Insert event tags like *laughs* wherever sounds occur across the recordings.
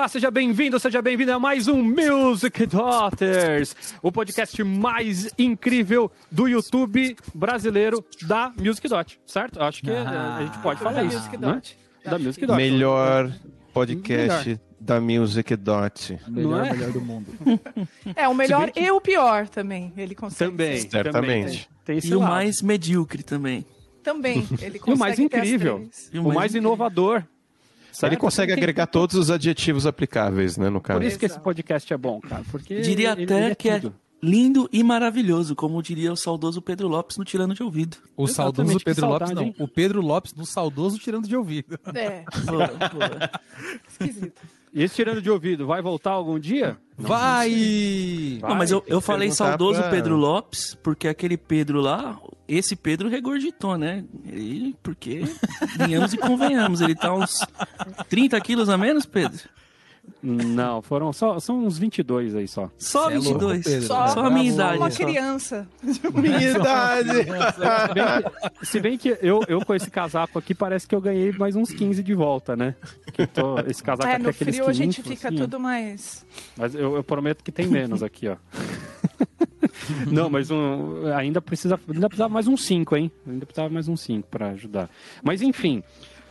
Olá, seja bem-vindo, seja bem-vinda a mais um Music Daughters, o podcast mais incrível do YouTube brasileiro da Music Dot, certo? Acho que ah, a gente pode falar isso, Music né? Dot. Da Music Dot. Melhor podcast melhor. da Music Dot. Melhor, é? melhor do mundo. É, o melhor que... e o pior também, ele consegue. Também, ser. certamente. Também. Tem, tem e o mais medíocre também. Também, ele *laughs* consegue. E o mais incrível, o mais, mais inovador. Certo? Ele consegue agregar todos os adjetivos aplicáveis, né, no caso. Por isso que esse podcast é bom, cara. Porque Diria ele, até ele é que é tudo. é lindo e maravilhoso, como diria o saudoso Pedro Lopes no Tirando de Ouvido. O Exatamente, saudoso Pedro Lopes, não. O Pedro Lopes do saudoso Tirando de Ouvido. É. Pô, pô. *laughs* Esquisito. E esse tirando de ouvido, vai voltar algum dia? Não, vai! Não, mas eu, eu falei saudoso pra... Pedro Lopes, porque aquele Pedro lá, esse Pedro regurgitou, né? Ele, porque, venhamos e convenhamos, ele tá uns 30 quilos a menos, Pedro? Não, foram só são uns 22 aí só. Só 22. É louco, só, só a minha idade. Uma criança. minha idade. se bem que, se bem que eu, eu com esse casaco aqui parece que eu ganhei mais uns 15 de volta, né? Que tô, esse casaco é, aqui no é aqueles frio 500, a gente fica assim, tudo mais. Mas eu, eu prometo que tem menos aqui, ó. *laughs* *laughs* Não, mas um, ainda precisa ainda precisava mais um 5, hein? Ainda precisava mais um 5 para ajudar. Mas enfim,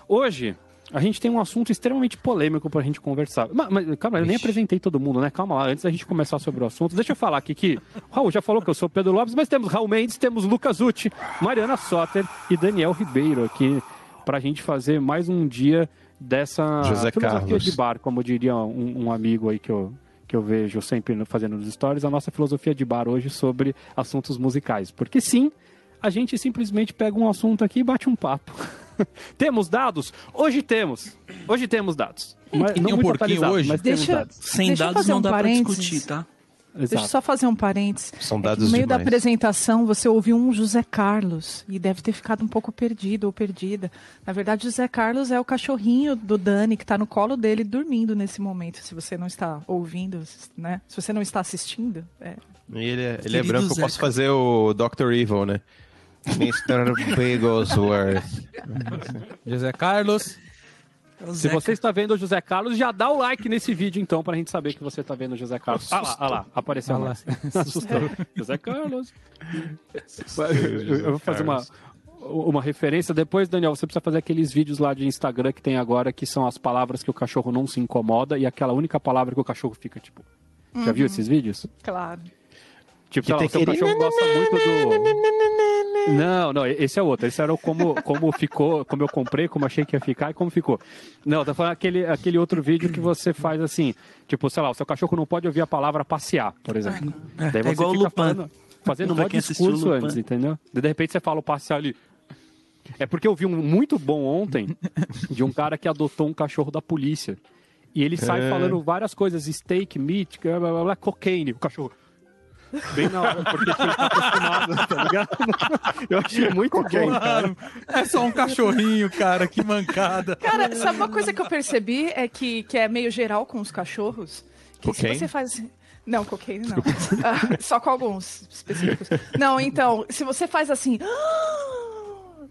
hoje a gente tem um assunto extremamente polêmico pra gente conversar. Mas, mas calma, eu nem apresentei todo mundo, né? Calma lá, antes da gente começar sobre o assunto, deixa eu falar aqui que Raul já falou que eu sou Pedro Lopes, mas temos Raul Mendes, temos Lucas Uti, Mariana Soter e Daniel Ribeiro aqui pra gente fazer mais um dia dessa José filosofia Carlos. de bar, como diria um, um amigo aí que eu, que eu vejo sempre fazendo nos stories, a nossa filosofia de bar hoje sobre assuntos musicais. Porque sim, a gente simplesmente pega um assunto aqui e bate um papo. *laughs* temos dados? Hoje temos. Hoje temos dados. Mas, não um porquinho hoje? Mas deixa, dados. Sem deixa dados não um dá para discutir, tá? Exato. Deixa eu só fazer um parênteses. São é dados no meio demais. da apresentação, você ouviu um José Carlos e deve ter ficado um pouco perdido ou perdida. Na verdade, José Carlos é o cachorrinho do Dani que está no colo dele dormindo nesse momento. Se você não está ouvindo, né? Se você não está assistindo. É. E ele, é, ele é branco, eu posso fazer o Dr. Evil, né? Mr. *laughs* Bigglesworth. José Carlos. Se você está vendo o José Carlos, já dá o like nesse vídeo, então, pra gente saber que você está vendo o José Carlos. Ah lá, ah lá, apareceu Ah lá. *laughs* Assustou. José Carlos. Eu, eu vou fazer uma, uma referência. Depois, Daniel, você precisa fazer aqueles vídeos lá de Instagram que tem agora, que são as palavras que o cachorro não se incomoda e aquela única palavra que o cachorro fica, tipo... Já viu esses vídeos? Claro. Tipo, Que sei lá, o seu cachorro gosta muito do... Não, não, esse é outro. Esse era o como, como ficou, como eu comprei, como achei que ia ficar e como ficou. Não, tá falando aquele, aquele outro vídeo que você faz assim, tipo, sei lá, o seu cachorro não pode ouvir a palavra passear, por exemplo. É, Daí é igual o fica Lupin. falando- fazendo um monte de o discurso antes, entendeu? Daí, de repente você fala o passear ali. É porque eu vi um muito bom ontem de um cara que adotou um cachorro da polícia. E ele sai É. falando várias coisas, steak, meat, blá, blá, blá, cocaine, o cachorro. Bem na hora, porque tinha estar acostumado, tá ligado? Eu achei muito bom, cara. É só um cachorrinho, cara, que mancada. Cara, sabe uma coisa que eu percebi é que, que é meio geral com os cachorros? Que Cocaine? se você faz. Não, cocaine não. Ah, só com alguns específicos. Não, então, se você faz assim. *gasps*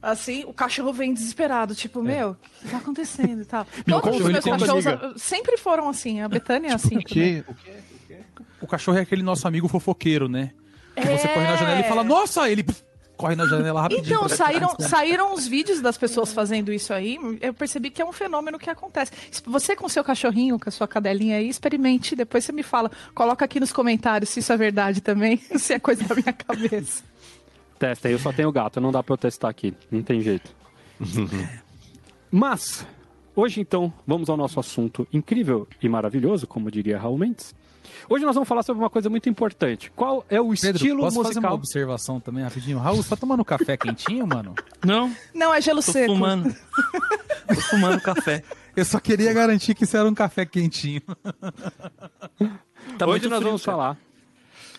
Assim, o cachorro vem desesperado, tipo, meu, o que tá acontecendo e tal. Meu Todos os meus cachorros sempre foram assim, a Betânia é assim. O quê? O cachorro é aquele nosso amigo fofoqueiro, né? Que também. você corre na janela e fala, nossa, ele corre na janela rapidinho. Então, saíram, trás, né? saíram os vídeos das pessoas fazendo isso aí. Eu percebi que é um fenômeno que acontece. Você com seu cachorrinho, com a sua cadelinha aí, experimente. Depois você me fala. Coloca aqui nos comentários se isso é verdade também, *laughs* se é coisa da minha cabeça. Testa aí, eu só tenho gato, não dá pra eu testar aqui, não tem jeito. *laughs* Mas, hoje então, vamos ao nosso assunto incrível e maravilhoso, como diria Raul Mendes. Hoje nós vamos falar sobre uma coisa muito importante. Qual é o Pedro, estilo posso fazer uma musical? observação também rapidinho? Raul, você tá tomando café quentinho, mano? Não, Não, é gelo tô seco. fumando. *laughs* tô fumando café. Eu só queria garantir que isso era um café quentinho. Tá Hoje nós frio, vamos cara. falar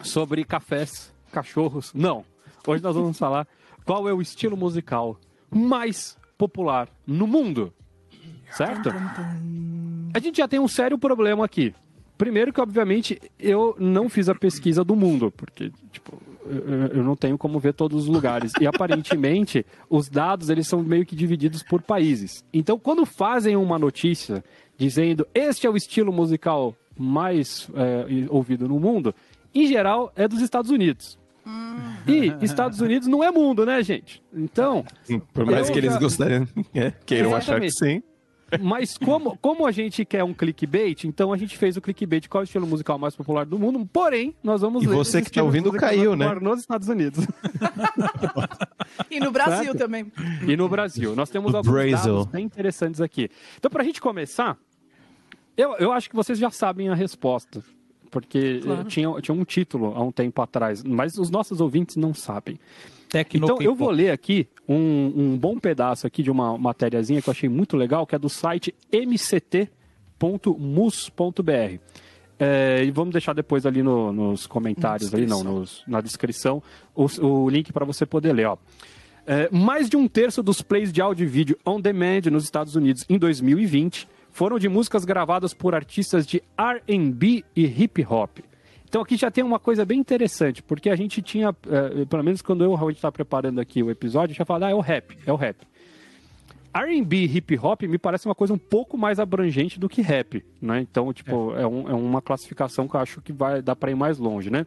sobre cafés, cachorros. Não. Hoje nós vamos falar qual é o estilo musical mais popular no mundo. Certo? A gente já tem um sério problema aqui. Primeiro que, obviamente, eu não fiz a pesquisa do mundo, porque, tipo, eu, não tenho como ver todos os lugares. E, aparentemente, *laughs* os dados, eles são meio que divididos por países. Então, quando fazem uma notícia dizendo este é o estilo musical mais é, ouvido no mundo, em geral é dos Estados Unidos. E Estados Unidos não é mundo, né, gente? Então. Por mais que eles já... gostariam, *laughs* é, queiram achar que sim. Mas como, como a gente quer um clickbait, então a gente fez o clickbait qual é o estilo musical mais popular do mundo. Porém, nós vamos e ler. E você que está ouvindo caiu, né? Nos Estados Unidos. *laughs* e no Brasil certo? também. E no Brasil. Nós temos alguns Brazil. dados bem interessantes aqui. Então, para a gente começar, eu, eu acho que vocês já sabem a resposta porque claro. tinha, tinha um título há um tempo atrás, mas os nossos ouvintes não sabem. Tecno então, eu vou ler aqui um, um bom pedaço aqui de uma matériazinha que eu achei muito legal, que é do site mct.mus.br. É, e vamos deixar depois ali no, nos comentários, ali não, nos, na descrição, o, o link para você poder ler. Ó. É, mais de um terço dos plays de áudio e vídeo on demand nos Estados Unidos em 2020 foram de músicas gravadas por artistas de R&B e hip hop. Então aqui já tem uma coisa bem interessante, porque a gente tinha, uh, pelo menos quando eu realmente estava preparando aqui o episódio, já falado, ah, é o rap, é o rap. R&B hip hop me parece uma coisa um pouco mais abrangente do que rap, né? Então, tipo, é, é, um, é uma classificação que eu acho que vai dar para ir mais longe, né?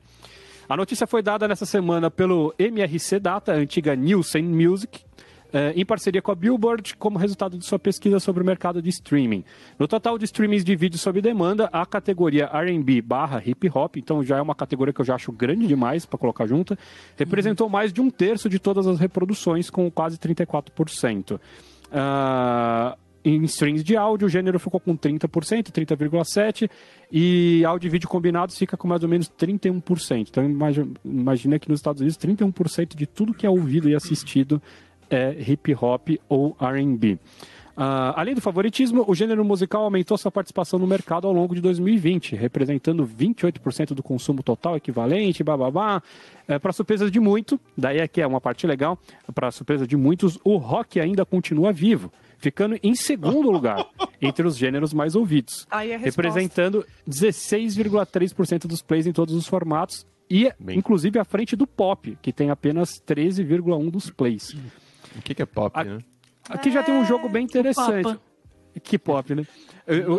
A notícia foi dada nessa semana pelo MRC Data, a antiga Nielsen Music, eh, em parceria com a Billboard, como resultado de sua pesquisa sobre o mercado de streaming. No total de streamings de vídeo sob demanda, a categoria R&B barra hip hop, então já é uma categoria que eu já acho grande demais para colocar junto, representou uhum. mais de um terço de todas as reproduções, com quase 34%. Uh, em streams de áudio, o gênero ficou com 30%, 30,7%, e áudio e vídeo combinados fica com mais ou menos 31%. Então imagina que nos Estados Unidos 31% de tudo que é ouvido e assistido é hip hop ou RB. Uh, além do favoritismo, o gênero musical aumentou sua participação no mercado ao longo de 2020, representando 28% do consumo total equivalente, bababá. É, para surpresa de muito, daí aqui é, é uma parte legal, para surpresa de muitos, o rock ainda continua vivo, ficando em segundo lugar *laughs* entre os gêneros mais ouvidos, é representando 16,3% dos plays em todos os formatos e, Bem... inclusive, à frente do pop, que tem apenas 13,1% dos plays. O que, que é pop, a, né? Aqui já tem um jogo bem interessante. Papa. Que pop, né?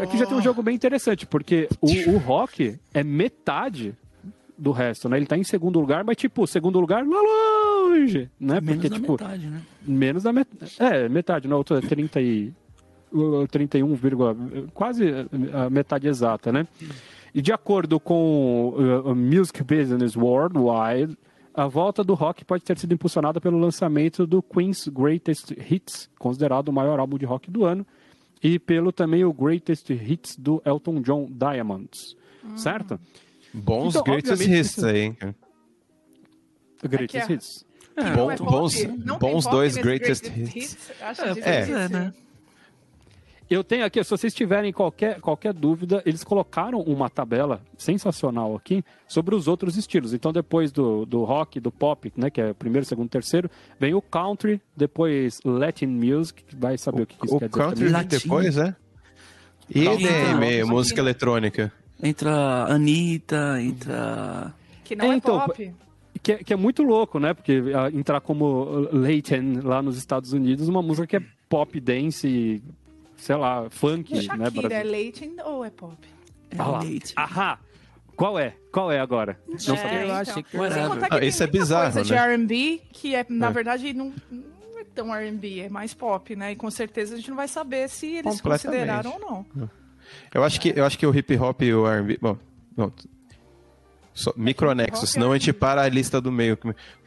Aqui já tem um jogo bem interessante, porque o, o rock é metade do resto, né? Ele tá em segundo lugar, mas tipo, segundo lugar lá longe, né? Porque, menos da tipo, metade, né? Menos da metade. É, metade, não, outra é 30 e... 31, quase a metade exata, né? E de acordo com o Music Business Worldwide, a volta do rock pode ter sido impulsionada pelo lançamento do Queen's Greatest Hits, considerado o maior álbum de rock do ano, e pelo também o Greatest Hits do Elton John Diamonds, hum. certo? Bons então, Greatest Hits aí, hein? Greatest é Hits. É, bom, é bons bons dois Greatest, greatest Hits. hits. É, é, né? Eu tenho aqui, se vocês tiverem qualquer, qualquer dúvida, eles colocaram uma tabela sensacional aqui sobre os outros estilos. Então, depois do, do rock, do pop, né, que é primeiro, segundo, terceiro, vem o country, depois Latin music, vai saber o, o que, que isso o quer country dizer. country depois, é? E EDM, música eletrônica. Entra Anitta, entra... Que não é, é então, pop. Que é, que é, muito louco, né? Porque uh, entrar como Latin lá nos Estados Unidos, uma música que é pop dance sei lá, funk, Shakira né? Shakira é leite ou é pop? É ah leite. Ahá! Qual é? Qual é agora? Não é, sabia. Eu achei que ah, Isso é bizarro, coisa né? de R&B que é, na é. verdade, não, não é tão R&B, é mais pop, né? E com certeza a gente não vai saber se eles consideraram ou não. Eu acho que, eu acho que o hip hop e o R&B... Bom, bom só, micronexo, senão a gente para a lista do meio.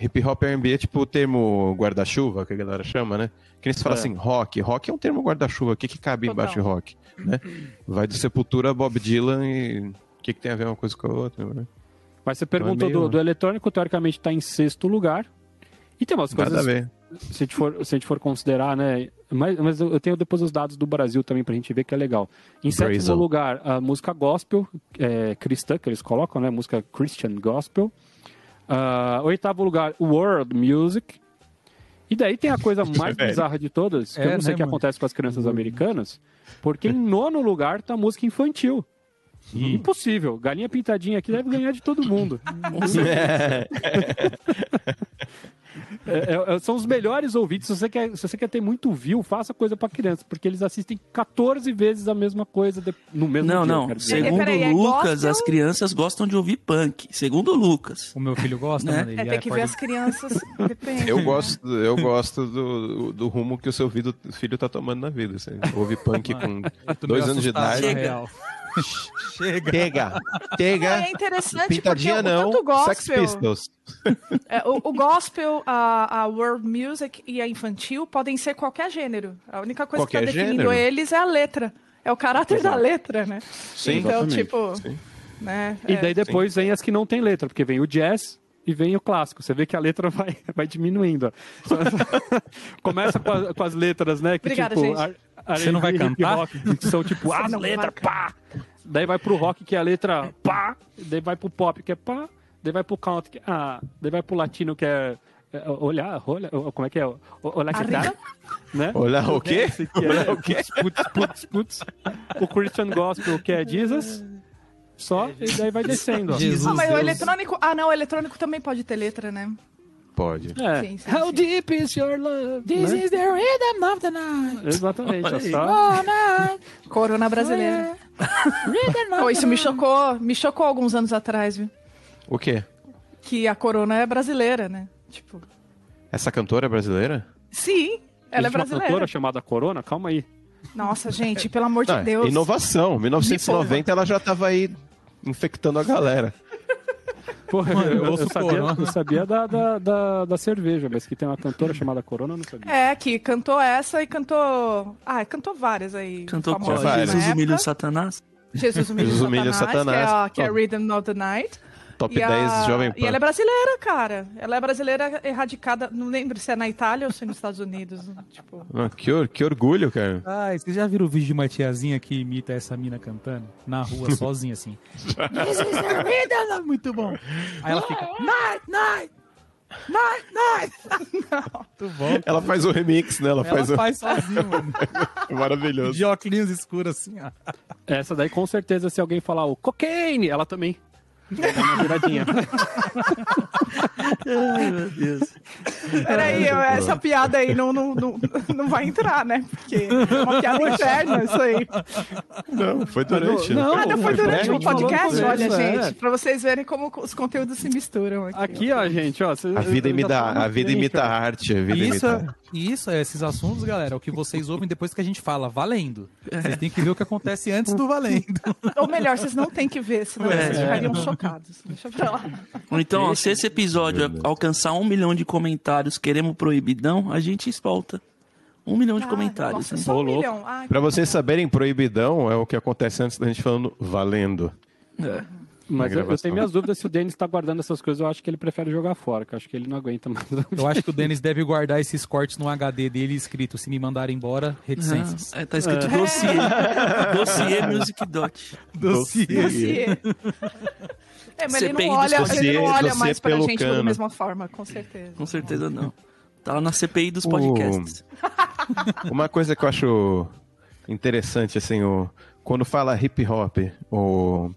Hip hop R&B é tipo o termo guarda-chuva, que a galera chama, né? Que eles falam é. assim, rock. Rock é um termo guarda-chuva. O que, que cabe Total. embaixo de rock? Né? Vai do Sepultura, Bob Dylan e... O que, que tem a ver uma coisa com a outra, né? Mas você perguntou é meio... do, do eletrônico, teoricamente está em sexto lugar. E tem umas coisas... Nada a ver. Se a gente for, se a gente for considerar, né? Mas, mas eu tenho depois os dados do Brasil também pra gente ver que é legal. Em sétimo lugar, a música gospel, é, cristã, que eles colocam, né? Música Christian Gospel. Uh, oitavo lugar, World Music. E daí tem a coisa *laughs* mais bizarra de todas, que é, eu não sei o né, que mano? acontece com as crianças uhum. americanas, porque em nono lugar tá música infantil. Hum. Impossível. Galinha pintadinha aqui deve ganhar de todo mundo. *laughs* É, *laughs* é, é, são os melhores ouvintes. Se você, quer, se você quer ter muito view, faça coisa para criança, porque eles assistem 14 vezes a mesma coisa de, no mesmo não, dia. Não, não. Segundo peraí, é Lucas, as crianças gostam de ouvir punk. Segundo o Lucas. O meu filho gosta, né? É, tem que ver as crianças. *laughs* Depende. Eu gosto, eu gosto do, do rumo que o seu filho, filho tá tomando na vida. Assim. Ouve punk com dois anos de idade. Chega. Chega. Chega. Chega. É interessante Pintadinha porque não, o, gospel, Sex Pistols. *laughs* É, o, o, gospel, a, a world music e a infantil podem ser qualquer gênero. A única coisa qualquer que está definindo gênero. eles é a letra. É o caráter Exato. da letra, né? Sim, então, exatamente. tipo... Sim. Né, e daí depois sim. vem as que não tem letra, porque vem o jazz, e vem o clássico. Você vê que a letra *laughs* vai, vai diminuindo. *laughs* Começa com, a, com, as letras, né? Que, Obrigada, tipo, gente. Você não vai cantar? Rock, que são tipo as letras, pá! Daí vai pro rock, que é a letra pá! Daí vai pro pop, que é pá! Daí vai pro country, que é ah! Daí vai pro latino, que é olhar, olha, como é que é? Olhar que tá, né? Olhar o quê? É, olhar o quê? Putz, putz, putz. O Christian Gospel, que é Jesus. Só, e daí vai descendo. Ó. Jesus, ah, mas Deus. o eletrônico. Ah, não, o eletrônico também pode ter letra, né? Pode. É. Sim, sim, How sim. deep is your love? This né? is the rhythm of the night. Exatamente, é só. Oh, night. Corona brasileira. Rhythm of Oh, isso me chocou, me chocou alguns anos atrás, viu? O quê? Que a corona é brasileira, né? Tipo. Essa cantora é brasileira? Sim, ela é Existe uma brasileira. cantora chamada Corona? Calma aí. Nossa, gente, pelo amor de Ah, Deus. inovação. 1990 ela já tava aí infectando a galera. Porra, Mano, eu, eu eu sabia, Corona. eu sabia da, da, da, da cerveja, mas que tem uma cantora chamada Corona, eu não sabia. É, que cantou essa e cantou. Ah, cantou várias aí. Cantou na Jesus humilha o Satanás. Jesus humilha, o Satanás, Satanás. Que é, a, que é. Rhythm of the Night. Top E, 10 a... Jovem Pan. e ela é brasileira, cara. Ela é brasileira erradicada. Não lembro se é na Itália ou se é nos Estados Unidos. Tipo. Ah, que, or- que orgulho, cara. Ah, vocês já viram o vídeo de uma tiazinha que imita essa mina cantando? Na rua, *laughs* sozinha, assim. *laughs* This is the rhythm. Muito bom. Aí ela fica, night, night, night, night. *laughs* Muito bom. Ela faz o remix, né? Ela, Ela faz, faz sozinha, mano. Maravilhoso. De óculos escuros, assim, ó. Essa daí, com certeza, se alguém falar o cocaine, ela também. Dar uma viradinha. *laughs* Ai, meu Deus. Peraí, eu- essa piada aí não, não, não, não vai entrar, né? Porque é uma piada interna isso aí. Não, foi durante. Não, né? Ah, não foi foi durante o podcast? Olha, é. gente, pra vocês verem como os conteúdos se misturam aqui. Aqui, ó, gente, ó. cê- A vida imita, a vida imita arte. A vida Isso, imita... isso, é, esses assuntos, galera, é o que vocês ouvem depois que a gente fala, valendo. Vocês têm que ver o que acontece antes do valendo. *laughs* Ou melhor, vocês não têm que ver, senão É. vocês ficariam chocados. Deixa pra lá. Então, ó, se esse episódio alcançar um milhão de comentários, queremos proibidão, a gente volta. Um milhão de Ah, comentários. Nossa, um milhão. Ai, Pra vocês saberem, proibidão é o que acontece antes da gente falando valendo. É. Mas eu, eu tenho minhas dúvidas se o Denis tá guardando essas coisas. Eu acho que ele prefere jogar fora, que eu acho que ele não aguenta mais. Eu acho que o Denis deve guardar esses cortes no HD dele escrito, se me mandarem embora, reticências. É, tá escrito dossiê. dossiê Music Dot. Dossiê. dossiê. É, mas ele CPI não olha, dossiê- ele não olha mais pra gente da cano. mesma forma, com certeza. Com certeza não. Tá lá na CPI dos O- podcasts. Uma coisa que eu acho interessante, assim, o... quando fala hip hop, o...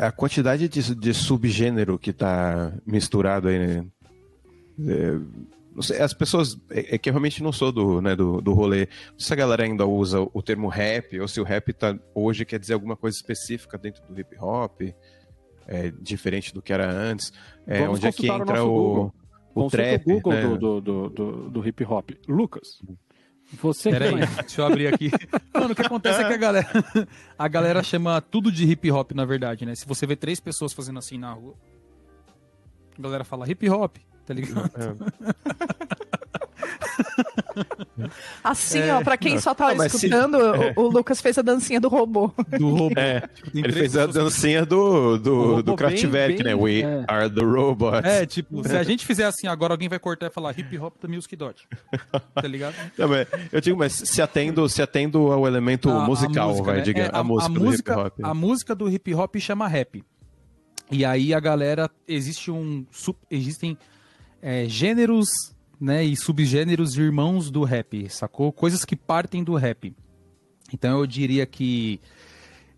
a quantidade de, de subgênero que tá misturado aí, né? É, não sei, as pessoas. É, é que eu realmente não sou do, né, do, do rolê. Não sei se a galera ainda usa o termo rap, ou se o rap tá, hoje quer dizer alguma coisa específica dentro do hip hop, é, diferente do que era antes. É, Vamos onde é que o entra o, o Consulta trap. o Google né? do, do, do, do, do hip hop. Lucas, você que Pera aí, conhece- *laughs* deixa eu abrir aqui. Mano, o que acontece é que a galera, a galera chama tudo de hip hop, na verdade, né? Se você vê três pessoas fazendo assim na rua, a galera fala hip hop, tá ligado? *laughs* *laughs* Assim, ó, pra quem só tá Ah, mas se- escutando, *laughs* o, o Lucas fez a dancinha do robô. Do robô. É, Tipo, ele fez a dancinha do, do, do Kraftwerk, bem- né? We é. are the robots. É, tipo, se a gente fizer assim agora, alguém vai cortar e falar hip hop da Music Dot. Tá ligado? *laughs* Não, mas eu digo, mas se atendo, se atendo ao elemento A- a musical, música, vai, né? diga, É, a, música do música, hip hop. A música do hip hop chama rap. E aí a galera, existe um, existem é, gêneros né, e subgêneros irmãos do rap, sacou? Coisas que partem do rap. Então eu diria que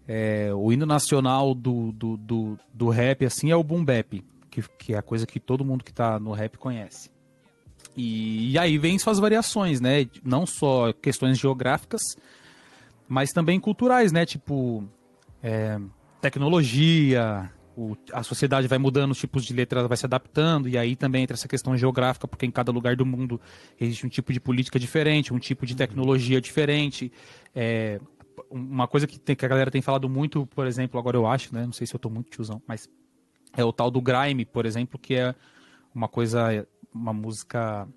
é, o hino nacional do, do, do, do rap assim é o boom bap. que, que é a coisa que todo mundo que tá no rap conhece. E, e aí vem suas variações, né? Não só questões geográficas, mas também culturais, né? Tipo, é, tecnologia, o, a sociedade vai mudando, os tipos de letra vai se adaptando, e aí também entra essa questão geográfica, porque em cada lugar do mundo existe um tipo de política diferente, um tipo de tecnologia diferente. É, uma coisa que, tem, que a galera tem falado muito, por exemplo, agora eu acho, né? Não sei se eu tô muito tiozão, mas é o tal do grime, por exemplo, que é uma coisa, uma música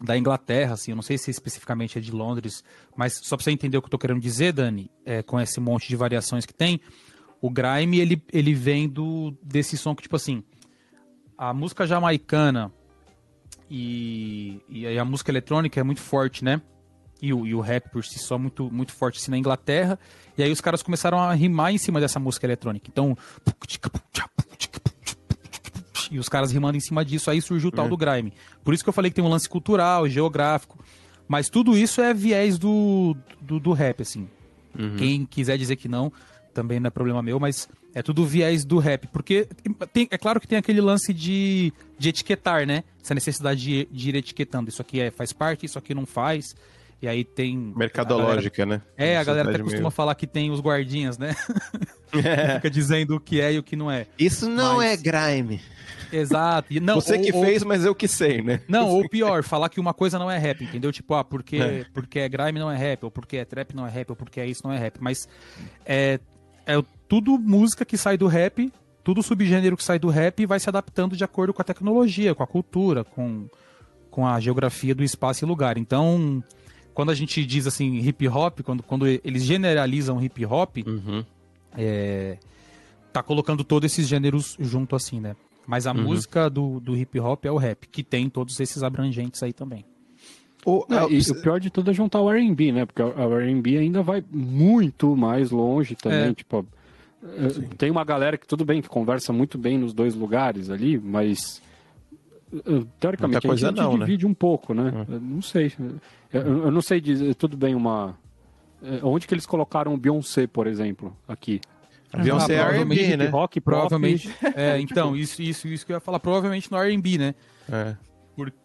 da Inglaterra, assim, eu não sei se especificamente é de Londres, mas só para você entender o que eu tô querendo dizer, Dani, é, com esse monte de variações que tem, o grime, ele, ele vem do, desse som que, tipo assim, a música jamaicana e, e a música eletrônica é muito forte, né? E o, e o rap por si só muito, muito forte assim na Inglaterra. E aí os caras começaram a rimar em cima dessa música eletrônica. Então. E os caras rimando em cima disso, aí surgiu o tal é. do grime. Por isso que eu falei que tem um lance cultural, geográfico. Mas tudo isso é viés do, do, do rap, assim. Uhum. Quem quiser dizer que não, também não é problema meu, mas é tudo viés do rap. Porque tem, é claro que tem aquele lance de, de etiquetar, né? Essa necessidade de, de ir etiquetando. Isso aqui é, faz parte, isso aqui não faz. E aí tem. Mercadológica, galera, né? É, a galera até costuma meio... falar que tem os guardinhas, né? *laughs* É. Fica dizendo o que é e o que não é. Isso não mas... é grime. Exato. E não, Você ou, que ou... fez, mas eu que sei, né? Não, ou pior, falar que uma coisa não é rap, entendeu? Tipo, ah, porque é. porque é grime não é rap, ou porque é trap não é rap, ou porque é isso não é rap. Mas é, é tudo música que sai do rap, tudo subgênero que sai do rap vai se adaptando de acordo com a tecnologia, com a cultura, com, com a geografia do espaço e lugar. Então, quando a gente diz assim hip hop, quando, quando eles generalizam hip hop, uhum. é, tá colocando todos esses gêneros junto assim, né? Mas a uhum. música do, do hip hop é o rap, que tem todos esses abrangentes aí também. O, Não, e, o pior de tudo é juntar o R&B, né? Porque o R&B ainda vai muito mais longe também, é. tipo... Eh, Sim. Tem uma galera que tudo bem, que conversa muito bem nos dois lugares ali, mas eh, teoricamente a gente não, né? divide né? um pouco, né? É. Não sei. Eu, eu, não sei dizer, tudo bem, uma. Onde que eles colocaram o Beyoncé, por exemplo, aqui? A Beyoncé é R&B, né? Rock, provavelmente. é, então, isso, isso, isso que eu ia falar. Provavelmente no R&B, né? É.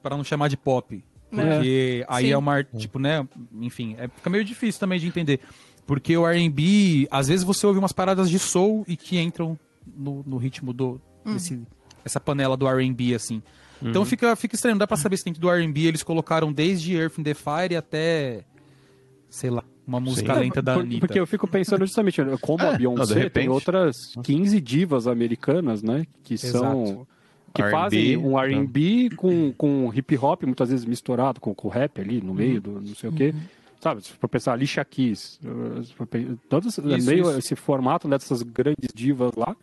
Para não chamar de pop. Porque é. aí Sim. é uma, tipo, né? Enfim, é, fica meio difícil também de entender. Porque o R&B, às vezes você ouve umas paradas de soul e que entram no, no ritmo do, hum. desse, essa panela do R&B, assim. Então uhum. Então fica, fica estranho, não dá pra saber se dentro do R&B eles colocaram desde Earth in the Fire até, sei lá, uma música Sim. lenta da Por, Anitta. Porque eu fico pensando justamente, como *laughs* é, a Beyoncé, não, tem outras 15 divas americanas, né, que Exato. são que fazem um R&B né? com, com hip hop, muitas vezes misturado com, com rap ali no meio do não sei o quê. Uhum. Sabe, se for pensar, Alicia Keys, todos, isso, meio isso. esse formato dessas grandes divas lá,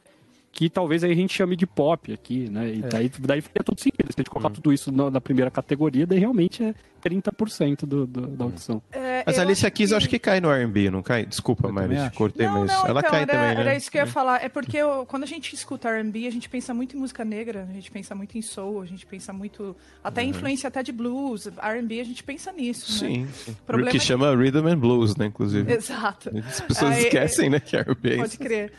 que talvez aí a gente chame de pop aqui, né? E é. daí, daí fica todo sentido. Se a gente colocar hum. tudo isso na, na, primeira categoria, daí realmente é 30% do, do, da audição. É, mas a Alicia Keys que... eu acho que cai no R&B, não cai? Desculpa, Mari, cortei, não, mas não, ela então, cai era, também, né? Era isso que eu ia falar. É porque eu, quando a gente escuta R&B, a gente pensa muito em música negra, a gente pensa muito em soul, a gente pensa muito... Até uhum. influência até de blues, R&B, a gente pensa nisso, sim, né? Sim, Problema que é chama Rhythm and Blues, né, inclusive. Exato. As pessoas aí, esquecem, né, que é R&B. Pode crer.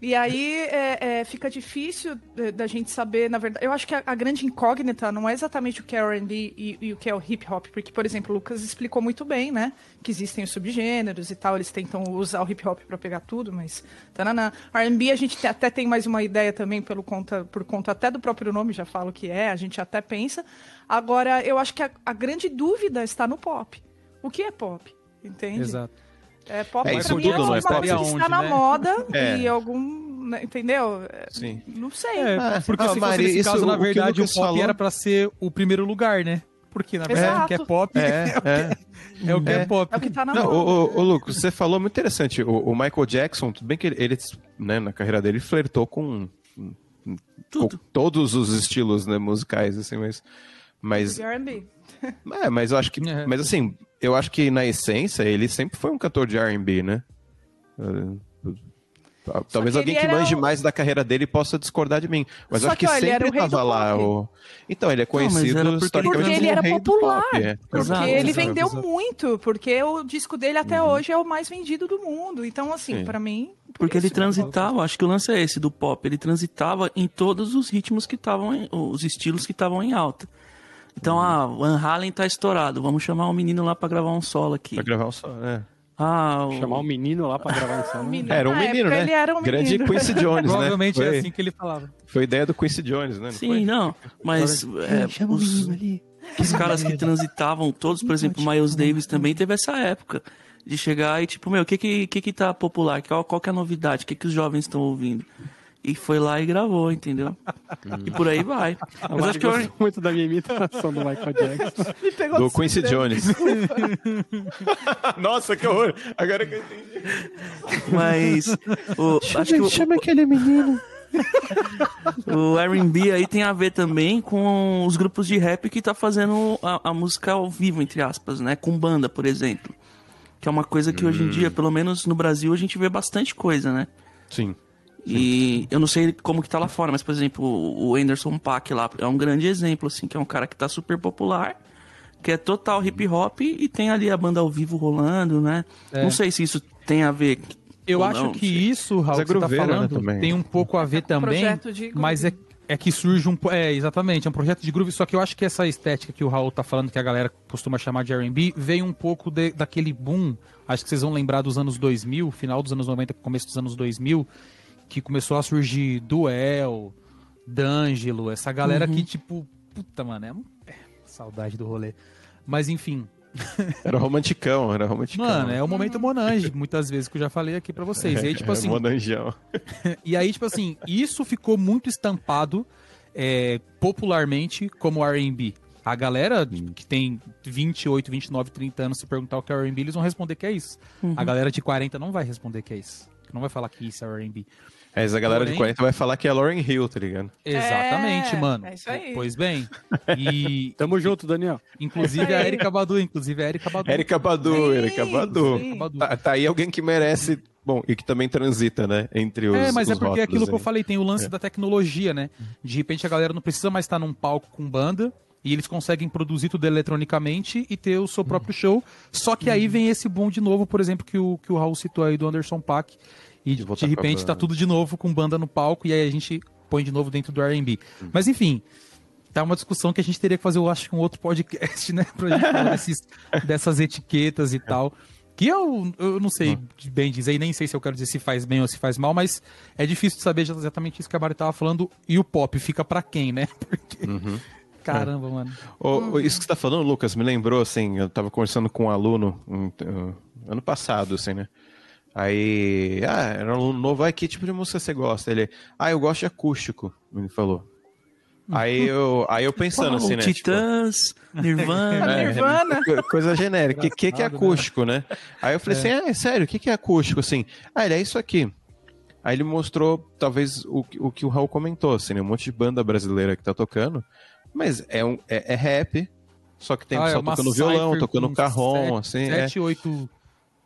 E aí é, é, fica difícil da gente saber, na verdade... Eu acho que a, a grande incógnita não é exatamente o que é R&B e, e o que é o hip hop, porque, por exemplo, o Lucas explicou muito bem, né? Que existem os subgêneros e tal, eles tentam usar o hip hop para pegar tudo, mas. R&B a gente até tem mais uma ideia também pelo conta, por conta até do próprio nome, já falo que é, a gente até pensa. Agora, eu acho que a, a grande dúvida está no pop. O que é pop? Entende? Exato. É, pop é, isso mim tudo, é não é pop que está na né? moda *laughs* é. e algum né, entendeu? Sim. Não sei. É, porque ah, se fosse nesse caso, isso, na verdade, o, o pop falou... era para ser o primeiro lugar, né? Porque na verdade o que é pop é, *laughs* é, o, que, é. é o que é, pop. É o que tá na Não, o, o, Lucas, você falou muito interessante. O, o, Michael Jackson, tudo bem que ele, ele né, na carreira dele, flertou com, com todos os estilos né, musicais, assim, mas. Mas, *laughs* é, mas eu acho que. É. Mas assim, eu acho que na essência ele sempre foi um cantor de RB, né? Talvez que alguém que manje o- mais da carreira dele possa discordar de mim. Mas Só eu acho que, que, ó, sempre o rei do tava lá. O... Então, ele é conhecido porque- historicamente Porque ele era popular. pop, é. Porque Exato, ele exato, vendeu exato. muito, porque o disco dele até Uhum. hoje é o mais vendido do mundo. Então, assim, Sim. pra mim. por Porque ele isso. transitava, acho que o lance é esse do pop, ele transitava em todos os ritmos que estavam, os estilos que estavam em alta. Então, ah, Van Halen tá estourado, vamos chamar um menino lá pra gravar um solo aqui. Pra gravar um só. É. Ah, o... Chamar um menino lá pra *laughs* gravar um som. Menino. Era um menino, época né? ele era um Grande menino. Quincy Jones, né? Provavelmente Foi, é assim que ele falava. foi ideia do Quincy Jones, né? Não Sim, foi? não, mas é, os, os caras que transitavam todos, por exemplo, Miles Davis também teve essa época de chegar e tipo, meu, o que que, que, que tá popular? Qual, qual que é a novidade? O que que os jovens estão ouvindo? E foi lá e gravou, entendeu? e por aí vai. Mas acho que eu, gosto muito da minha imitação do Michael Jackson. *laughs* Me pegou Do Quincy. Jones. *laughs* Nossa, que horror! Agora que eu entendi. mas o, acho que o, aquele menino. O R&B aí tem a ver também com os grupos de rap que tá fazendo a, a música ao vivo, entre aspas, né? Com banda, por exemplo. Que é uma coisa que hoje em dia, pelo menos no Brasil, a gente vê bastante coisa, né? Sim. E eu não sei como que tá lá fora, mas, por exemplo, o Anderson Paak lá é um grande exemplo, assim, que é um cara que tá super popular, que é total hip hop e tem ali a banda ao vivo rolando, né? Não sei se isso tem a ver. Eu ou acho não, que sei. isso, Raul, é que você tá né, falando, também. tem um pouco a ver também, projeto de groove. mas é, é que surge um... É, exatamente, é um projeto de groove, só que eu acho que essa estética que o Raul tá falando, que a galera costuma chamar de R&B, veio um pouco de- daquele boom, acho que vocês vão lembrar dos anos 2000, final dos anos 90, começo dos anos 2000, que começou a surgir Duel, D'Angelo, essa galera Uhum. que, tipo, puta, mano, é, um- é, saudade do rolê. Mas, enfim, *laughs* Era romanticão, era romanticão. Mano, é o momento Monange, muitas vezes que eu já falei aqui pra vocês. E aí, tipo *laughs* É, assim, Monanjão. *laughs* e aí, tipo assim, isso ficou muito estampado é, popularmente como R&B. A galera que tem 28, 29, 30 anos, se perguntar o que é R&B, eles vão responder que é isso. A galera de 40 não vai responder que é isso. Não vai falar que isso é R&B. É, essa galera Porém- de 40 vai falar que é Lauren Hill, tá ligado? Exatamente, É, mano. é isso aí. Pois bem. *laughs* E, Tamo junto, Daniel. inclusive, a Erika Badu, inclusive, a Erika Badu. Erika Badu, Erika Badu. Tá, tá aí alguém que merece. Bom, e que também transita, né? Entre os. É, mas é os porque é rótulos aquilo que eu aí. falei, tem o É. lance da tecnologia, né? De repente a galera não precisa mais estar num palco com banda e eles conseguem produzir tudo eletronicamente e ter o seu próprio show. Só que Uhum. aí vem esse boom de novo, por exemplo, que o, que o Raul citou aí do Anderson Paak. E de, de repente banda. tá tudo de novo com banda no palco e aí a gente põe de novo dentro do R&B. Uhum. Mas enfim, tá uma discussão que a gente teria que fazer, eu acho, um outro podcast, *laughs* né? Pra gente falar desses, dessas etiquetas e tal. Que eu, eu não sei bem dizer, nem sei se eu quero dizer se faz bem ou se faz mal, mas é difícil de saber exatamente isso que a Mari tava falando. E o pop fica pra quem, né? *laughs* Porque. Uhum. Caramba, mano. Ô, isso que você tá falando, Lucas, me lembrou, assim, eu tava conversando com um aluno um, uh, ano passado, assim, né? Aí, ah, era um aluno novo, ah, que tipo de música você gosta? Ele, ah, eu gosto de acústico, ele falou. Aí eu, aí eu *laughs* pensando assim, né? tipo, Titãs, Nirvana. *laughs* É, Nirvana. *laughs* co- Coisa genérica. O que, que, que é Engraçado, acústico, né? Aí eu falei assim, é sério, o que, que é acústico, assim? Ah, ele é isso aqui. Aí ele mostrou, talvez, o, que- o que o Raul comentou, assim, né? Um monte de banda brasileira que tá tocando. Mas é, um, é, é rap, só que tem Ah, é pessoal uma tocando violão, tocando carrom, sete- assim. é. Sete, oito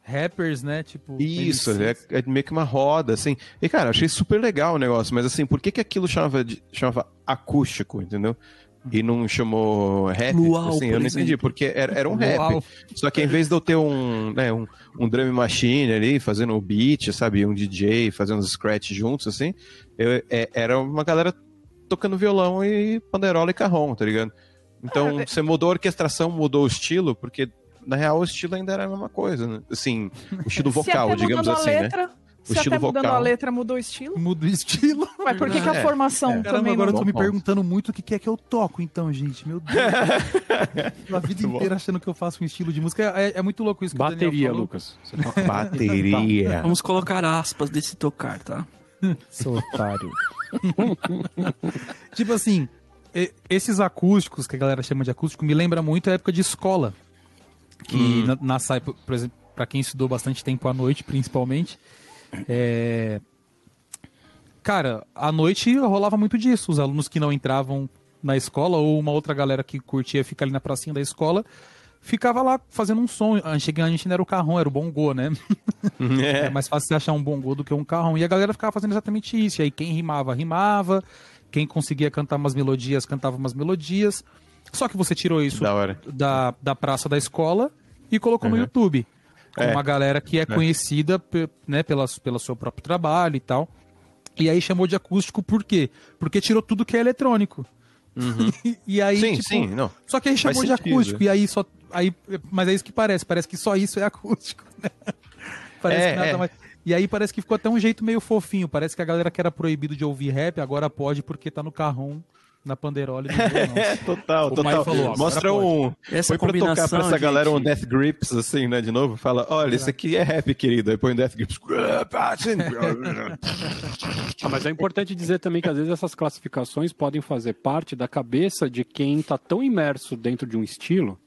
rappers, né? Tipo. Isso, é, é meio que uma roda, assim. E, cara, achei super legal o negócio, mas assim, por que, que aquilo chamava, de, chamava acústico, entendeu? E não chamou rap? Luau, assim, por eu não entendi, porque era, era um rap. Luau. Só que em vez de eu ter um, né, um, um drum machine ali, fazendo o beat, sabe? Um DJ, fazendo os scratch juntos, assim, eu- é- era uma galera tocando violão e panderola e carrom, tá ligado? Então, *laughs* você mudou a orquestração, mudou o estilo, porque na real o estilo ainda era a mesma coisa, né? Assim, o estilo *laughs* vocal, digamos mudando assim, a né? letra, O se estilo até mudando vocal. a letra mudou o estilo. Muda o estilo. *laughs* Mas por que, que a É, formação é. Caramba, também agora eu não... tô me perguntando muito o que que é que eu toco, então, gente. Meu Deus. a vida Muito bom. inteira achando que eu faço um estilo de música. É, é muito louco isso que o Bateria, falou. Lucas. Você toca Bateria. Vamos colocar aspas desse tocar, tá? seu otário. *laughs* Tipo assim, esses acústicos que a galera chama de acústico me lembra muito a época de escola. Que na, na sai, por exemplo, pra quem estudou bastante tempo à noite, principalmente, é... Cara, à noite rolava muito disso. Os alunos que não entravam na escola, ou uma outra galera que curtia ficar ali na pracinha da escola, ficava lá fazendo um som. Antigamente não era o carrão, era o bongô, né? *laughs* É. É mais fácil você achar um bongô do que um carrão. E a galera ficava fazendo exatamente isso. E aí quem rimava, rimava. Quem conseguia cantar umas melodias, cantava umas melodias. Só que você tirou isso Da hora. da, da praça da escola e colocou no Uhum. YouTube. Com É. uma galera que é, conhecida pe- né, pela, pelo seu próprio trabalho e tal. E aí chamou de acústico por quê? Porque tirou tudo que é eletrônico. *laughs* e aí, Uhum. Sim, tipo, sim, não. Só que aí Faz chamou de sentido. acústico. E aí só. Aí, mas é isso que parece. Parece que só isso é acústico. *laughs* né? parece É, que nada é. mais. E aí parece que ficou até um jeito meio fofinho. Parece que a galera que era proibido de ouvir rap agora pode porque tá no carrão, na panderola e. É, total, O total. Falou, Mostra um. Essa Põe pra tocar pra combinação, essa galera um gente. Death Grips, assim, né? De novo. Fala, olha, isso aqui é rap, querido. Aí põe Death Grips. *laughs* *laughs* Ah, mas é importante dizer também que às vezes essas classificações podem fazer parte da cabeça de quem está tão imerso dentro de um estilo.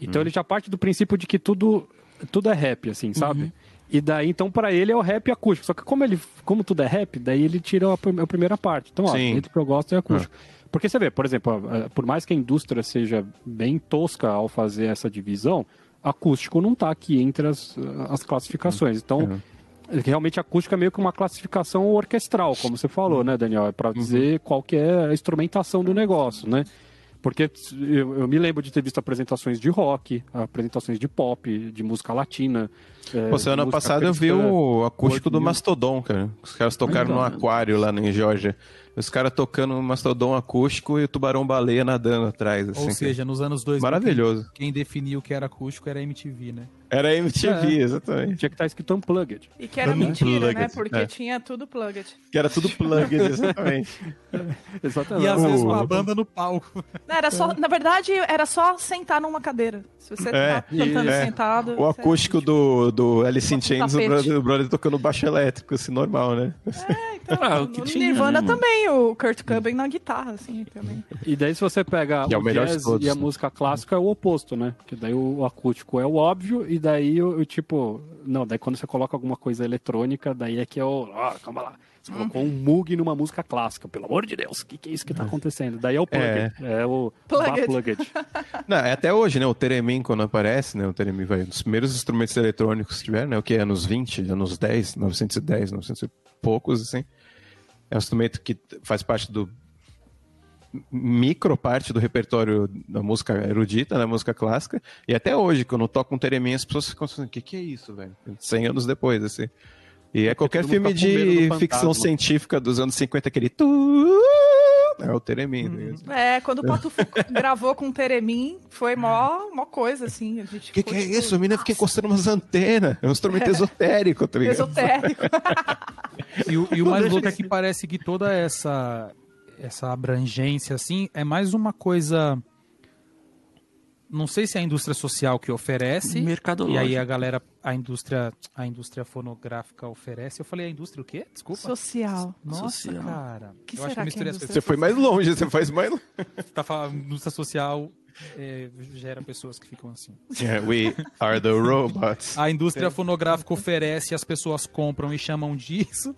Então ele já parte do princípio de que tudo, tudo é rap, assim, sabe? E daí, então, para ele é o rap acústico. Só que como, ele, como tudo é rap, daí ele tira a, a primeira parte. Então, ó, entre o que eu gosto é acústico. Porque você vê, por exemplo, por mais que a indústria seja bem tosca ao fazer essa divisão, acústico não está aqui entre as, as classificações. Então, realmente acústico é meio que uma classificação orquestral, como você falou, né, Daniel? É para dizer qual que é a instrumentação do negócio, né? Porque eu, eu me lembro de ter visto apresentações de rock, apresentações de pop, de música latina. é, Pô, semana passada eu vi o acústico do Mastodon, cara. Os caras tocaram no né? aquário lá em Georgia. Os caras tocando um Mastodon acústico e o tubarão-baleia nadando atrás, assim. Ou seja, nos anos 2000, Maravilhoso. Quem, quem definiu o que era acústico era a MTV, né? Era MTV, É. exatamente. Tinha que estar escrito Unplugged. E que era Plugged. mentira, né? Porque É. tinha tudo plugged. Que era tudo plugged, exatamente. *laughs* Exatamente. E às vezes com a o- banda no palco. Não, era só, na verdade, era só sentar numa cadeira. Se você É, tá cantando é. sentado. O acústico do, do Alice in Chains, o brother, o brother tocando baixo elétrico, assim, normal, né? Então, Ah, o que no tinha, Nirvana né, mano? também, o Kurt Cobain na guitarra, assim, também. E daí se você pega Que é o o, melhor de jazz todos, e a né? música clássica é o oposto, né? Que daí o acústico é o óbvio e daí o, o tipo... Não, daí quando você coloca alguma coisa eletrônica, daí é que é o... Ah, calma lá. Você colocou um Moog numa música clássica, pelo amor de Deus, o que, que é isso que tá acontecendo? Daí é o Plugged, é, o Plugged. Plugged. *laughs* Não, é até hoje, né? O Theremin, quando aparece, né? O Theremin vai. Um dos primeiros instrumentos eletrônicos que tiveram, né? O que? Anos 20, anos 10, 910, 900 e poucos, assim. É um instrumento que faz parte do. Micro parte do repertório da música erudita, da música clássica. E até hoje, quando eu toco um Theremin, as pessoas ficam assim: o que, que é isso, velho? 100 anos depois, assim. E é qualquer filme medo de ficção científica dos anos 50, aquele. tu- É o Theremin. né? É, quando o Pato Fu gravou com o Teremin, foi mó, mó coisa, assim. O que, que é tipo, isso? A menina fica nossa, encostando umas antenas. É um instrumento esotérico, tá ligado? Esotérico. *laughs* E o, e o mais louco é que parece que toda essa, essa abrangência, assim, é mais uma coisa. Não sei se é a indústria social que oferece. E aí a galera, a indústria, a indústria fonográfica oferece. Eu falei a indústria o quê? Desculpa. Social. Nossa, social. cara. Que eu acho que que misturei é as indústria coisas. Você foi mais longe, você faz mais longe. Tá falando, indústria social é, gera pessoas que ficam assim. Yeah, we are the robots. A indústria fonográfica oferece, as pessoas compram e chamam disso.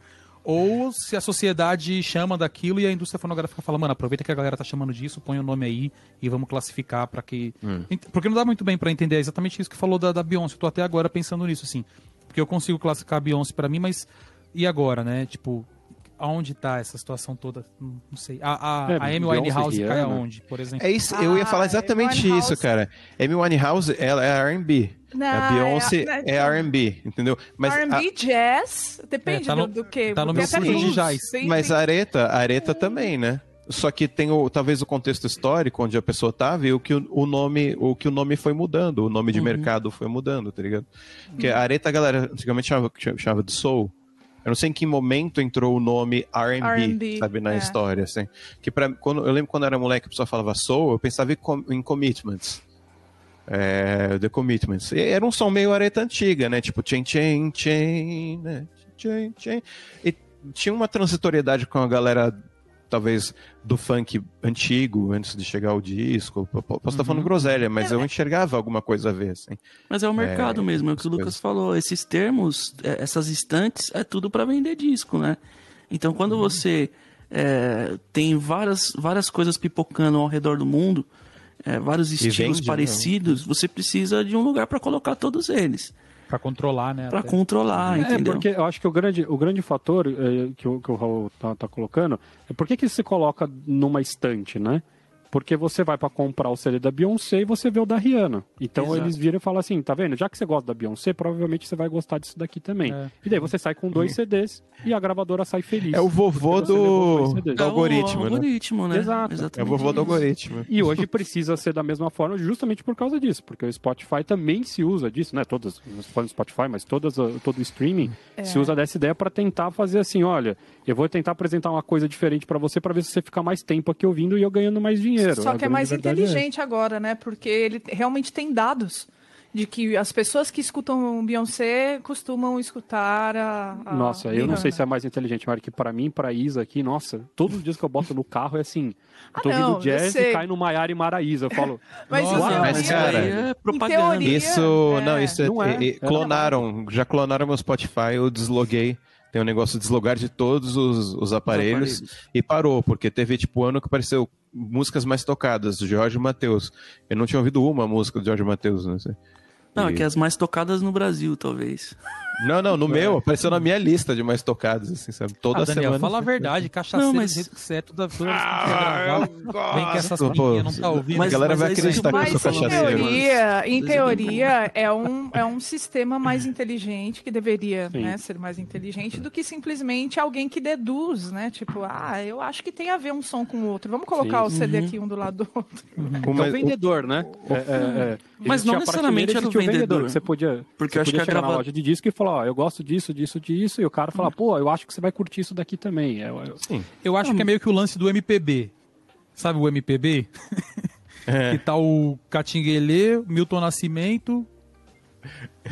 Ou se a sociedade chama daquilo e a indústria fonográfica fala, mano, aproveita que a galera tá chamando disso, põe o nome aí e vamos classificar pra que. Ent- Porque não dá muito bem pra entender é exatamente isso que falou da, da Beyoncé. Eu tô até agora pensando nisso, assim. Porque eu consigo classificar a Beyoncé pra mim, mas e agora, né? Tipo, aonde tá essa situação toda? Não sei. A, a, É, a Amy Winehouse cai Rihanna. aonde, por exemplo? É isso, eu ia falar Ah, exatamente Winehouse. isso, cara. Amy Winehouse, ela é R&B. Não, a Beyoncé é- é, R&B, entendeu? Mas a, R&B, jazz, depende É, tá no- do, do que. tá no meu fundo de jazz. tem- mas a Areta, a Areta também, né? Só que tem o, talvez o contexto histórico onde a pessoa tava e o que o, o nome, o que o nome foi mudando, o nome de mercado foi mudando, tá ligado? Porque a Areta, a galera antigamente chamava, chamava de soul. Eu não sei em que momento entrou o nome R&B, sabe, na é. história, assim. Que pra, quando, eu lembro quando eu era moleque, a pessoa falava soul, eu pensava em, com- em commitments. É, The Commitments. E era um som meio areta antiga, né? Tipo, tchen, tchen, tchen, né? Tchen, tchen. E tinha uma transitoriedade com a galera, talvez, do funk antigo, antes de chegar ao disco. Posso estar falando groselha, mas eu enxergava alguma coisa a ver, assim. Mas é o mercado mesmo, é o que o Lucas falou. Esses termos, é, essas estantes, é tudo para vender disco, né? Então, quando você é, tem várias, várias coisas pipocando ao redor do mundo, é, vários estilos vende, parecidos, você precisa de um lugar para colocar todos eles. Pra controlar, né? Até. controlar, É, entendeu? porque eu acho que o grande, o grande fator eh, que, o, que o Raul tá, tá colocando é por que, que se coloca numa estante, né? Porque você vai pra comprar o CD da Beyoncé e você vê o da Rihanna. Então Exato. eles viram e falam assim, tá vendo? Já que você gosta da Beyoncé, provavelmente você vai gostar disso daqui também. É. E daí você sai com dois *laughs* CDs e a gravadora sai feliz. É o vovô do, do É o algoritmo, né? algoritmo, né? Exato. É o Exatamente vovô do isso. algoritmo. E hoje precisa ser da mesma forma justamente por causa disso, porque o Spotify também se usa disso, né? Todas, não estou falando do Spotify, mas todas, todo o streaming se usa dessa ideia para tentar fazer assim, olha, eu vou tentar apresentar uma coisa diferente para você para ver se você fica mais tempo aqui ouvindo e eu ganhando mais dinheiro. Só que é mais verdade inteligente agora, né? Porque ele realmente tem dados de que as pessoas que escutam Beyoncé costumam escutar a. a Nossa, eu não sei se é mais inteligente, mas que para mim, pra Isa aqui, nossa, todos os dias que eu boto no carro é assim, eu tô Ah, não, ouvindo jazz e cai no Maiara e Maraísa, eu falo, *laughs* Mas teoria, mas, cara, é em propaganda. teoria, Isso, é. não, isso é, Não é. é- é- É clonaram, já clonaram meu Spotify, eu desloguei. Tem um negócio de deslogar de todos os, os aparelhos, aparelhos. e parou, porque teve tipo ano que apareceu músicas mais tocadas, do Jorge Matheus. Eu não tinha ouvido uma música do Jorge Matheus, não sei. Não, é E- que as mais tocadas no Brasil, talvez. Não, não, no meu, apareceu na minha lista de mais tocadas, assim, sabe? Toda Ah, Daniel, semana. fala a verdade, cachaceiro Não, do mas- jeito que você é, toda, toda vez que gravar, vem que essas não tá ouvindo. mas- a galera vai aí você acreditar que eu Mas sou em cachaceiro. teoria, em Mas- teoria é um, é um sistema mais inteligente que deveria Sim. né, ser mais inteligente do que simplesmente alguém que deduz, né? Tipo, ah, eu acho que tem a ver um som com o outro. Vamos colocar o CD aqui um do lado do outro. *laughs* O é o vendedor, né? É, é, é. Mas não necessariamente era o vendedor. que você podia, Porque você eu acho podia que a chegar na grava- loja de disco e falar, ó, eu gosto disso, disso, disso, e o cara falar, pô, eu acho que você vai curtir isso daqui também. É, é- Sim. Eu acho que é meio que o lance do MPB. Sabe o MPB? É. *laughs* Que tá o Catinguelê, Milton Nascimento,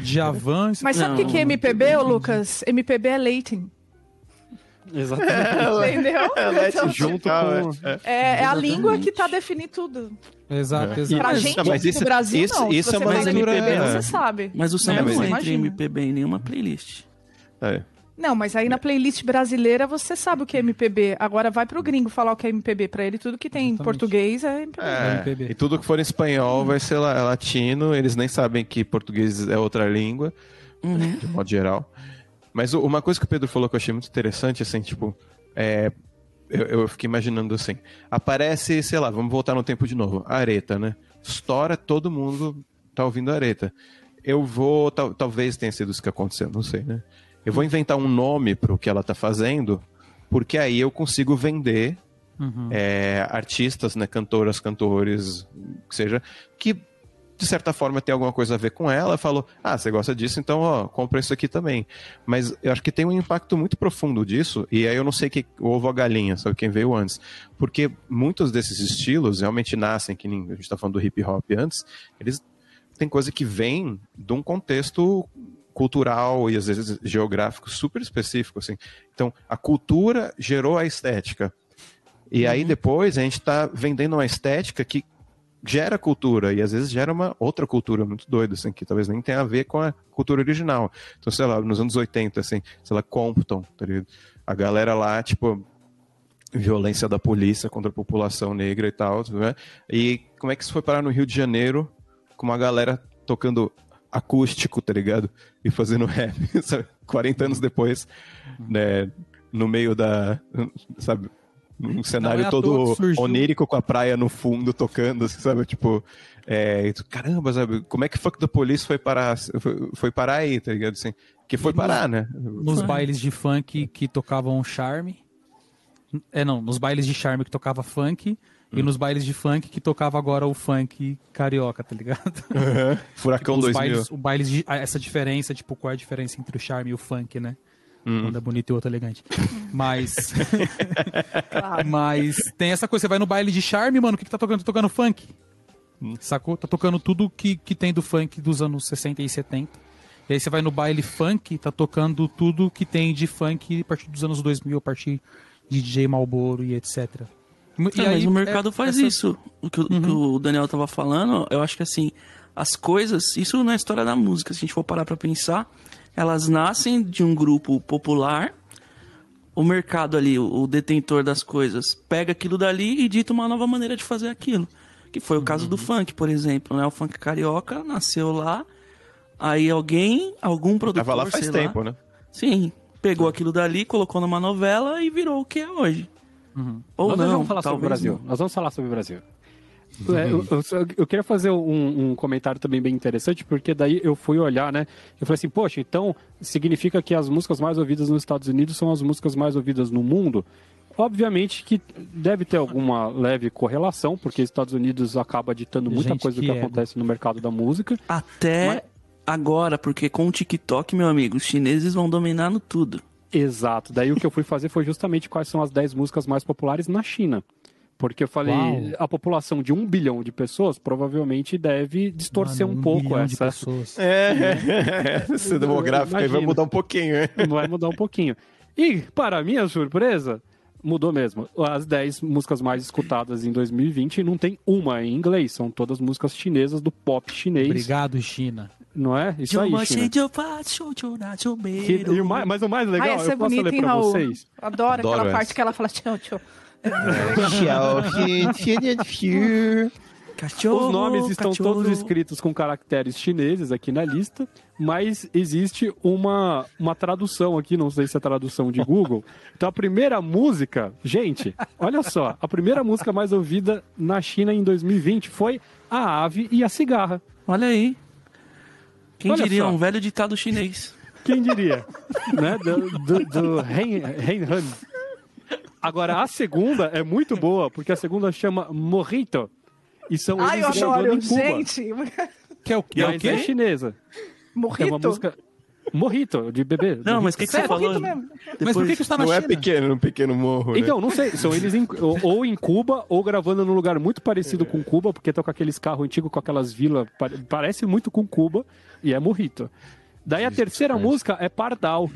Djavan... Mas sabe o que, que é MPB, ô Lucas? MPB é Latin. Exatamente. *laughs* Entendeu? Então, Junto com... é, é a língua que tá definindo tudo. Exato, exato. Pra gente, não, mas isso- no Brasil, isso- não. isso Se é faz leitura- MPB, você sabe. Mas o samba não aí- entra em. MPB em nenhuma playlist. É. Não, mas aí na playlist brasileira você sabe o que é MPB. Agora vai pro gringo falar o que é MPB. Pra ele, tudo que tem em Exatamente. português é MPB. É, MPB. e tudo que for em espanhol vai ser la- latino, eles nem sabem que português é outra língua, de modo geral. Mas o- uma coisa que o Pedro falou que eu achei muito interessante, assim, tipo, é, eu, eu fiquei imaginando assim, aparece, sei lá, vamos voltar no tempo de novo, a areta, né? Estoura, todo mundo tá ouvindo a areta. Eu vou, tal- talvez tenha sido isso que aconteceu, não sei, né? Eu vou inventar um nome pro que ela tá fazendo, porque aí eu consigo vender Uhum. é, artistas, né, cantoras, cantores, que seja, que de certa forma tem alguma coisa a ver com ela, falou, ah, você gosta disso, então, ó, compra isso aqui também. Mas eu acho que tem um impacto muito profundo disso, e aí eu não sei que o ovo ou a galinha, sabe quem veio antes. Porque muitos desses estilos realmente nascem, que nem a gente tá falando do hip hop antes, eles têm coisa que vem de um contexto cultural e às vezes geográfico super específico, assim. Então, a cultura gerou a estética. E aí depois a gente está vendendo uma estética que gera cultura e às vezes gera uma outra cultura muito doida, assim, que talvez nem tenha a ver com a cultura original. Então, sei lá, nos anos 80, assim, sei lá, Compton, tá ligado? A galera lá, tipo, violência da polícia contra a população negra e tal, né? E como é que isso foi parar no Rio de Janeiro com uma galera tocando acústico, tá ligado? E fazendo *laughs* rap, sabe? 40 anos depois, né? No meio da, sabe? Um cenário é à toa todo surgiu- onírico com a praia no fundo tocando, assim, sabe? Tipo, é, caramba, sabe? Como é que Fuck the Police foi parar, foi, foi parar aí, tá ligado? Assim, que foi parar, né? Nos bailes de funk que tocavam charme. É, não, nos bailes de charme que tocava funk. Hum. E nos bailes de funk que tocava agora o funk carioca, tá ligado? *laughs* Furacão Os 2000. bailes, o bailes de, essa diferença, tipo, qual é a diferença entre o charme e o funk, né? Hum. Um é bonito e outro elegante. *laughs* Mas. *laughs* Mas tem essa coisa, você vai no baile de charme, mano, o que, que tá tocando? Tá tocando funk. Hum. Sacou? Tá tocando tudo que, que tem do funk dos anos 60 e 70. E aí você vai no baile funk, tá tocando tudo que tem de funk a partir dos anos 2000, a partir de DJ Malboro e etc. E É, aí, mas o mercado é- faz essa- isso. O que, o- que o Daniel tava falando, eu acho que assim, as coisas, isso na história da música, se a gente for parar pra pensar, elas nascem de um grupo popular, o mercado ali, o, detentor das coisas, pega aquilo dali e dita uma nova maneira de fazer aquilo. Que foi o caso Uhum. do funk, por exemplo, né? O funk carioca nasceu lá, aí alguém, algum produtor, Tava lá faz sei tempo, lá, né? sim, pegou aquilo dali, colocou numa novela e virou o que é hoje. Ou Nós não, vamos falar sobre o Brasil. não. Nós vamos falar sobre o Brasil. É, eu, eu- eu queria fazer um, um comentário também bem interessante, porque daí eu fui olhar, né? Eu falei assim, poxa, então significa que as músicas mais ouvidas nos Estados Unidos são as músicas mais ouvidas no mundo? Obviamente que deve ter alguma leve correlação, porque os Estados Unidos acaba ditando muita Gente, coisa do que que ego. acontece no mercado da música. Até Mas- agora, porque com o TikTok, meu amigo, os chineses vão dominar no tudo. Exato. Daí o que eu fui fazer foi justamente quais são as 10 músicas mais populares na China. Porque eu falei, Uau. a população de um bilhão de pessoas provavelmente deve distorcer Mano, um pouco bilhão de essa. pessoas. É, *laughs* esse demográfico aí vai mudar um pouquinho, hein? *laughs* Vai mudar um pouquinho. E, para minha surpresa, mudou mesmo. As 10 músicas mais escutadas em 2020 não tem uma em inglês, são todas músicas chinesas do pop chinês. Obrigado, China. Não é? Isso aí, China. Que- e o mais- mas o mais legal, essa é eu posso bonita, ler pra vocês. Adoro, Adoro aquela essa. parte que ela fala tchau, tchau. Cachorro, Os nomes estão cachorro. todos escritos com caracteres chineses aqui na lista, mas existe uma, uma tradução aqui, não sei se é tradução de Google. Então a primeira música, gente, olha só, a primeira música mais ouvida na China em 2020 foi A Ave e a Cigarra. Olha aí. Quem Olha diria, só. um velho ditado chinês. Quem diria? né? Do, do, do Hein Han. Agora, a segunda é muito boa, porque a segunda chama Morrito. E são Ai, eu eles chegando adoro, em Cuba. gente. *laughs* Que é o que? É o Mas é quê? chinesa. É uma Morrito. música. Morrito, de bebê. Não, mas o que, que você Sério, falou? morrito mesmo. Mas por que, que está na Não é China? pequeno, um pequeno morro, né? Então, não sei, são eles em- ou, ou em Cuba ou gravando num lugar muito parecido com Cuba, porque estão com aqueles carros antigos, com aquelas vilas, pa- parece muito com Cuba, e é Morrito. Daí a terceira música é Pardal.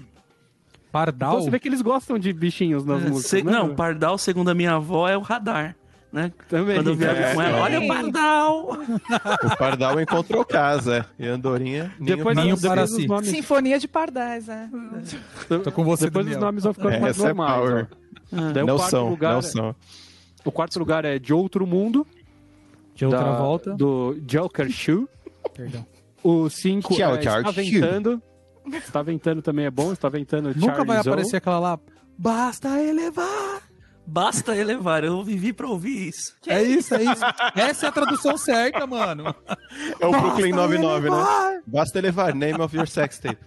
Pardal? Então você vê que eles gostam de bichinhos nas É, músicas, se- né? Não, pardal, segundo a minha avó, é o radar. Né? Também. Quando eu viajo É, com ela, é. olha o pardal! O Pardal encontrou casa, é. E Andorinha... ninho Depois, Ninho para os si. nomes, Sinfonia de Pardais, é. Tô com você, depois os Daniel. nomes vão ficando mais Essa é normais. Daí o Não quarto são, lugar, não são. O quarto lugar é De Outro Mundo, De outra da- volta. do Joker Shoe. Perdão. O 5 Tchau, é tchau, Está. Ventando. Também é bom, Está Ventando Nunca Charlie vai Zone. aparecer aquela lá. Basta elevar. Basta elevar, eu vivi pra ouvir isso. É isso, é isso. Essa é a tradução certa, mano. É o Brooklyn Basta 99, elevar. né? Basta elevar, name of your sex tape.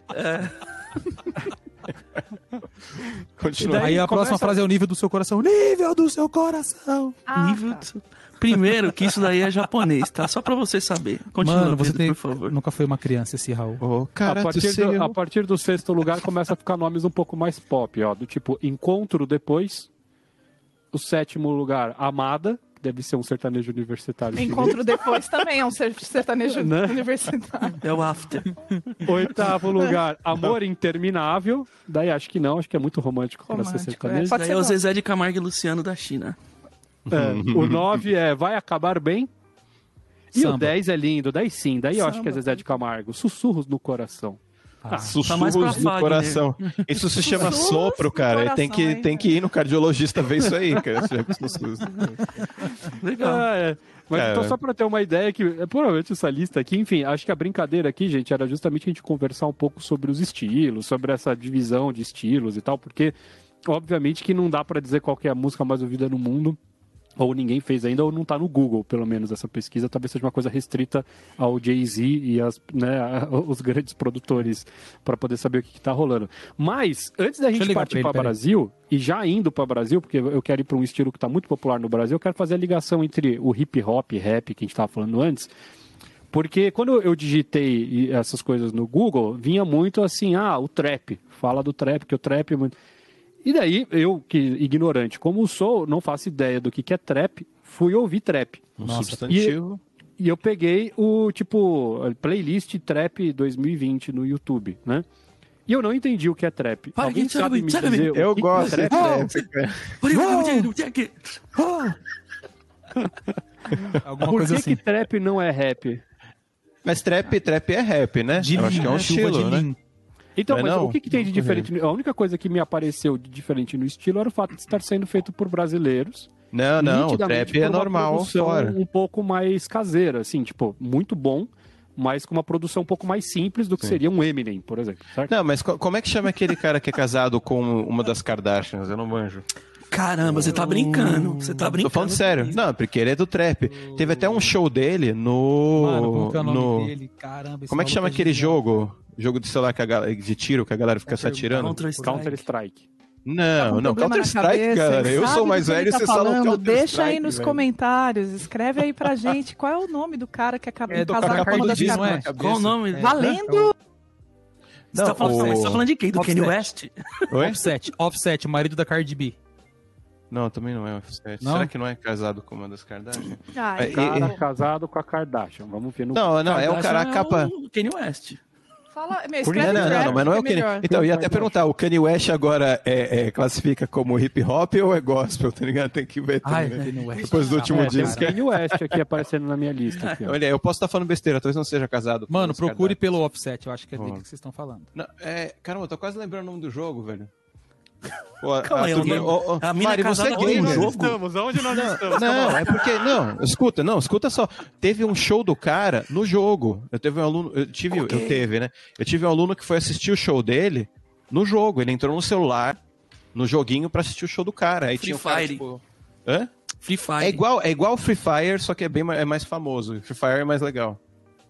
Continua. E daí Aí a começa- próxima frase é o nível do seu coração. Nível do seu coração. Ah, Nível tá. de- Primeiro, que isso daí é japonês, tá? Só pra você saber. Continua, Mano, você Pedro, tem... por favor. nunca foi uma criança esse Raul. Oh, cara a, partir do, a partir do sexto lugar começa a ficar nomes um pouco mais pop, ó. Do tipo Encontro Depois. O sétimo lugar, Amada. Deve ser um sertanejo universitário. chinês. Encontro depois também é um ser- sertanejo Né? universitário. É o after. Oitavo lugar, Amor Interminável. Daí acho que não, acho que é muito romântico, para ser Romântico, sertanejo. é. Pode Daí ser é o. Zezé de Camargo e Luciano da China. É, o 9 é Vai Acabar Bem. E o Samba. 10 é lindo, daí sim, daí eu acho que é Samba. Zezé de Camargo. Sussurros no coração. Ah, Sussurros mais pra no Fagner. coração. *laughs* Isso se chama Sussurros sopro, no cara. coração, tem, que, hein? tem que ir no cardiologista ver isso aí, cara. Sussurros. Legal. Ah, é. Mas Cara. então, só para ter uma ideia, que é, provavelmente essa lista aqui, enfim, acho que a brincadeira aqui, gente, era justamente a gente conversar um pouco sobre os estilos, sobre essa divisão de estilos e tal, porque, obviamente, que não dá para dizer qual que é a música mais ouvida no mundo. Ou ninguém fez ainda, ou não tá no Google, pelo menos, essa pesquisa. Talvez seja uma coisa restrita ao Jay-Z e as, né, a- os grandes produtores para poder saber o que, que tá rolando. Mas, antes da gente partir para peraí. Brasil, e já indo para Brasil, porque eu quero ir para um estilo que está muito popular no Brasil, eu quero fazer a ligação entre o hip hop e rap que a gente estava falando antes. Porque quando eu digitei essas coisas no Google, vinha muito assim, ah, o trap. Fala do trap, que o trap é muito. E daí, eu, que ignorante como sou, não faço ideia do que, que é trap, fui ouvir trap. Um Nossa. substantivo. E eu peguei o, tipo, playlist Trap 2020 no YouTube, né? E eu não entendi o que é trap. Vai, Alguém sabe me dizer o Eu que gosto que é de trap? cara. Alguma Por coisa que, assim. que trap não é rap? Mas trap, trap é rap, né? De Eu acho que é um né? Chuva de estilo, né? Então, é mas o que, que tem de diferente? A única coisa que me apareceu de diferente no estilo era o fato de estar sendo feito por brasileiros. Não, não, o trap é normal fora. um pouco mais caseira, assim, tipo, muito bom, mas com uma produção um pouco mais simples do que seria um Eminem, por exemplo, certo? Não, mas co- como é que chama aquele cara que é casado com uma das Kardashians? Eu não manjo. Caramba, você tá brincando. Você tá brincando. Tô falando sério. Não, porque ele é do trap. Teve até um show dele no. Mano, como que é o nome no... dele? Caramba, esse Como é que chama aquele genial. jogo? Jogo de celular que a galera, de tiro que a galera fica se atirando? Counter-Strike. Não, Tá não, Counter-Strike, cabeça, cara. Eu sabe sou mais velho, tá você fala falando. Counter-Strike. Deixa aí nos velho. comentários, escreve aí pra gente qual é o nome do cara que acabou É de do casar com uma das não é? Kardashians. Qual o nome? É, Valendo! Você, tá Não, falando, o- você tá falando de quem? Do Offset. Kanye West? Oi? Offset, Offset, o marido da Cardi B. Não, também não é Offset. Não? Será que não é casado com uma das Kardashian? Ah, É, e- Cara e- casado com a Kardashian. Vamos ver no. Não, não, é o cara, a Kardashian capa... o Kanye West. Fala, meu, Não, escreve não, não, trap, não, mas não é o é Kanye. melhor. Então, eu ia até Kardashian. perguntar, o Kanye West agora é, é, classifica como hip hop ou é gospel, tá ligado? Tem que ver Ai, também, né? Kanye West. Depois do último É, tem o disco. Kanye West aqui aparecendo na minha lista. Aqui. Olha, eu posso estar falando besteira, talvez não seja casado. Mano, procure Kardashian. pelo Offset, eu acho que é dele que vocês estão falando. Não, é, caramba, eu tô quase lembrando o nome do jogo, velho. Pô, Calma aí, o a mina Mari, você é um velho. jogo? Estamos, aonde nós estamos? Não, é porque. Não, escuta, não, escuta só. Teve um show do cara no jogo. Eu teve um aluno. Eu tive, eu teve, né? Eu tive um aluno que foi assistir o show dele no jogo. Ele entrou no celular, no joguinho, pra assistir o show do cara. Aí Free tinha um cara, Fire. tipo, Hã? Free Fire. É igual, é igual Free Fire, só que é bem é mais famoso. Free Fire é mais legal.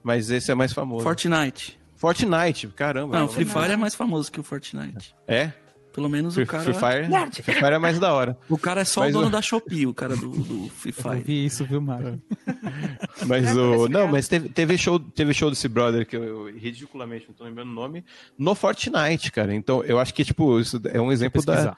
Mas esse é mais famoso. Fortnite. Fortnite, caramba. Não, Free Fire é mais famoso que o Fortnite. É? Pelo menos Free, o cara. Free Fire, Free Fire é mais da hora. O cara é só Mas o dono o- da Shopee, o cara do, do Free Eu Fire. vi isso, viu, Mário? *laughs* Mas É, o. Não, mas teve, teve, show, teve show desse brother que eu, eu ridiculamente não tô lembrando o nome, no Fortnite, cara. Então eu acho que, tipo, isso é um exemplo da.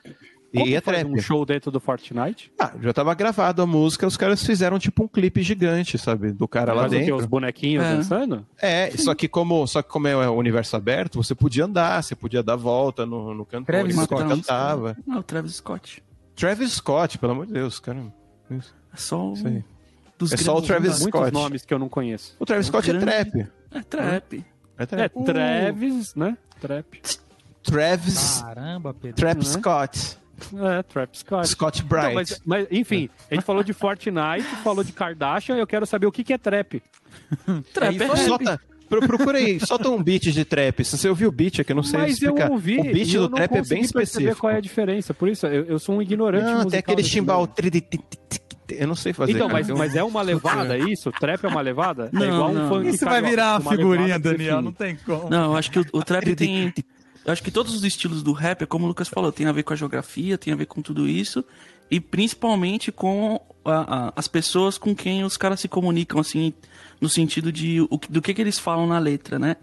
Pesquisar. E Como é faz trap. um show dentro do Fortnite? Ah, já tava gravado a música, os caras fizeram tipo um clipe gigante, sabe? Do cara lá o quê? dentro. Os bonequinhos É. dançando? É, só que como, só que como é o universo aberto, você podia andar, você podia dar volta no, no cantor, Travis Scott. cantava. Não, o Travis Scott. Travis Scott, pelo amor de Deus, cara. Isso, É só o. isso aí. Dos É só o grandes Travis nomes. Muitos Scott. nomes que eu não conheço. O Travis Um Scott é grande- trap. É trap. É É. Travis, né? Trap. Travis, Caramba, Pedro. Trap Uhum. Scott. É, Trap Scott. Scott Não, Bright. mas, mas, enfim, a gente falou de Fortnite, falou de Kardashian, eu quero saber o que, que é trap. *laughs* Trap é, rap. Solta, pro- procura aí, solta um beat de trap. Se você ouviu o beat aqui, eu não sei Mas eu explicar. ouvi o beat eu do não trap é bem específico. qual é a diferença. Por isso, eu, eu sou um ignorante Não, musical tem aquele chimbal. Eu não sei fazer. Então, mas, mas é uma levada isso? Trap é uma levada? Não, é igual não. um funk Isso vai virar uma figurinha, Daniel, não tem como. Não, eu acho que o, o trap *laughs* tem. Eu acho que todos os estilos do rap, é como o Lucas falou, tem a ver com a geografia, tem a ver com tudo isso. E principalmente com a- a- as pessoas com quem os caras se comunicam, assim, no sentido de o, do que, que eles falam na letra, né?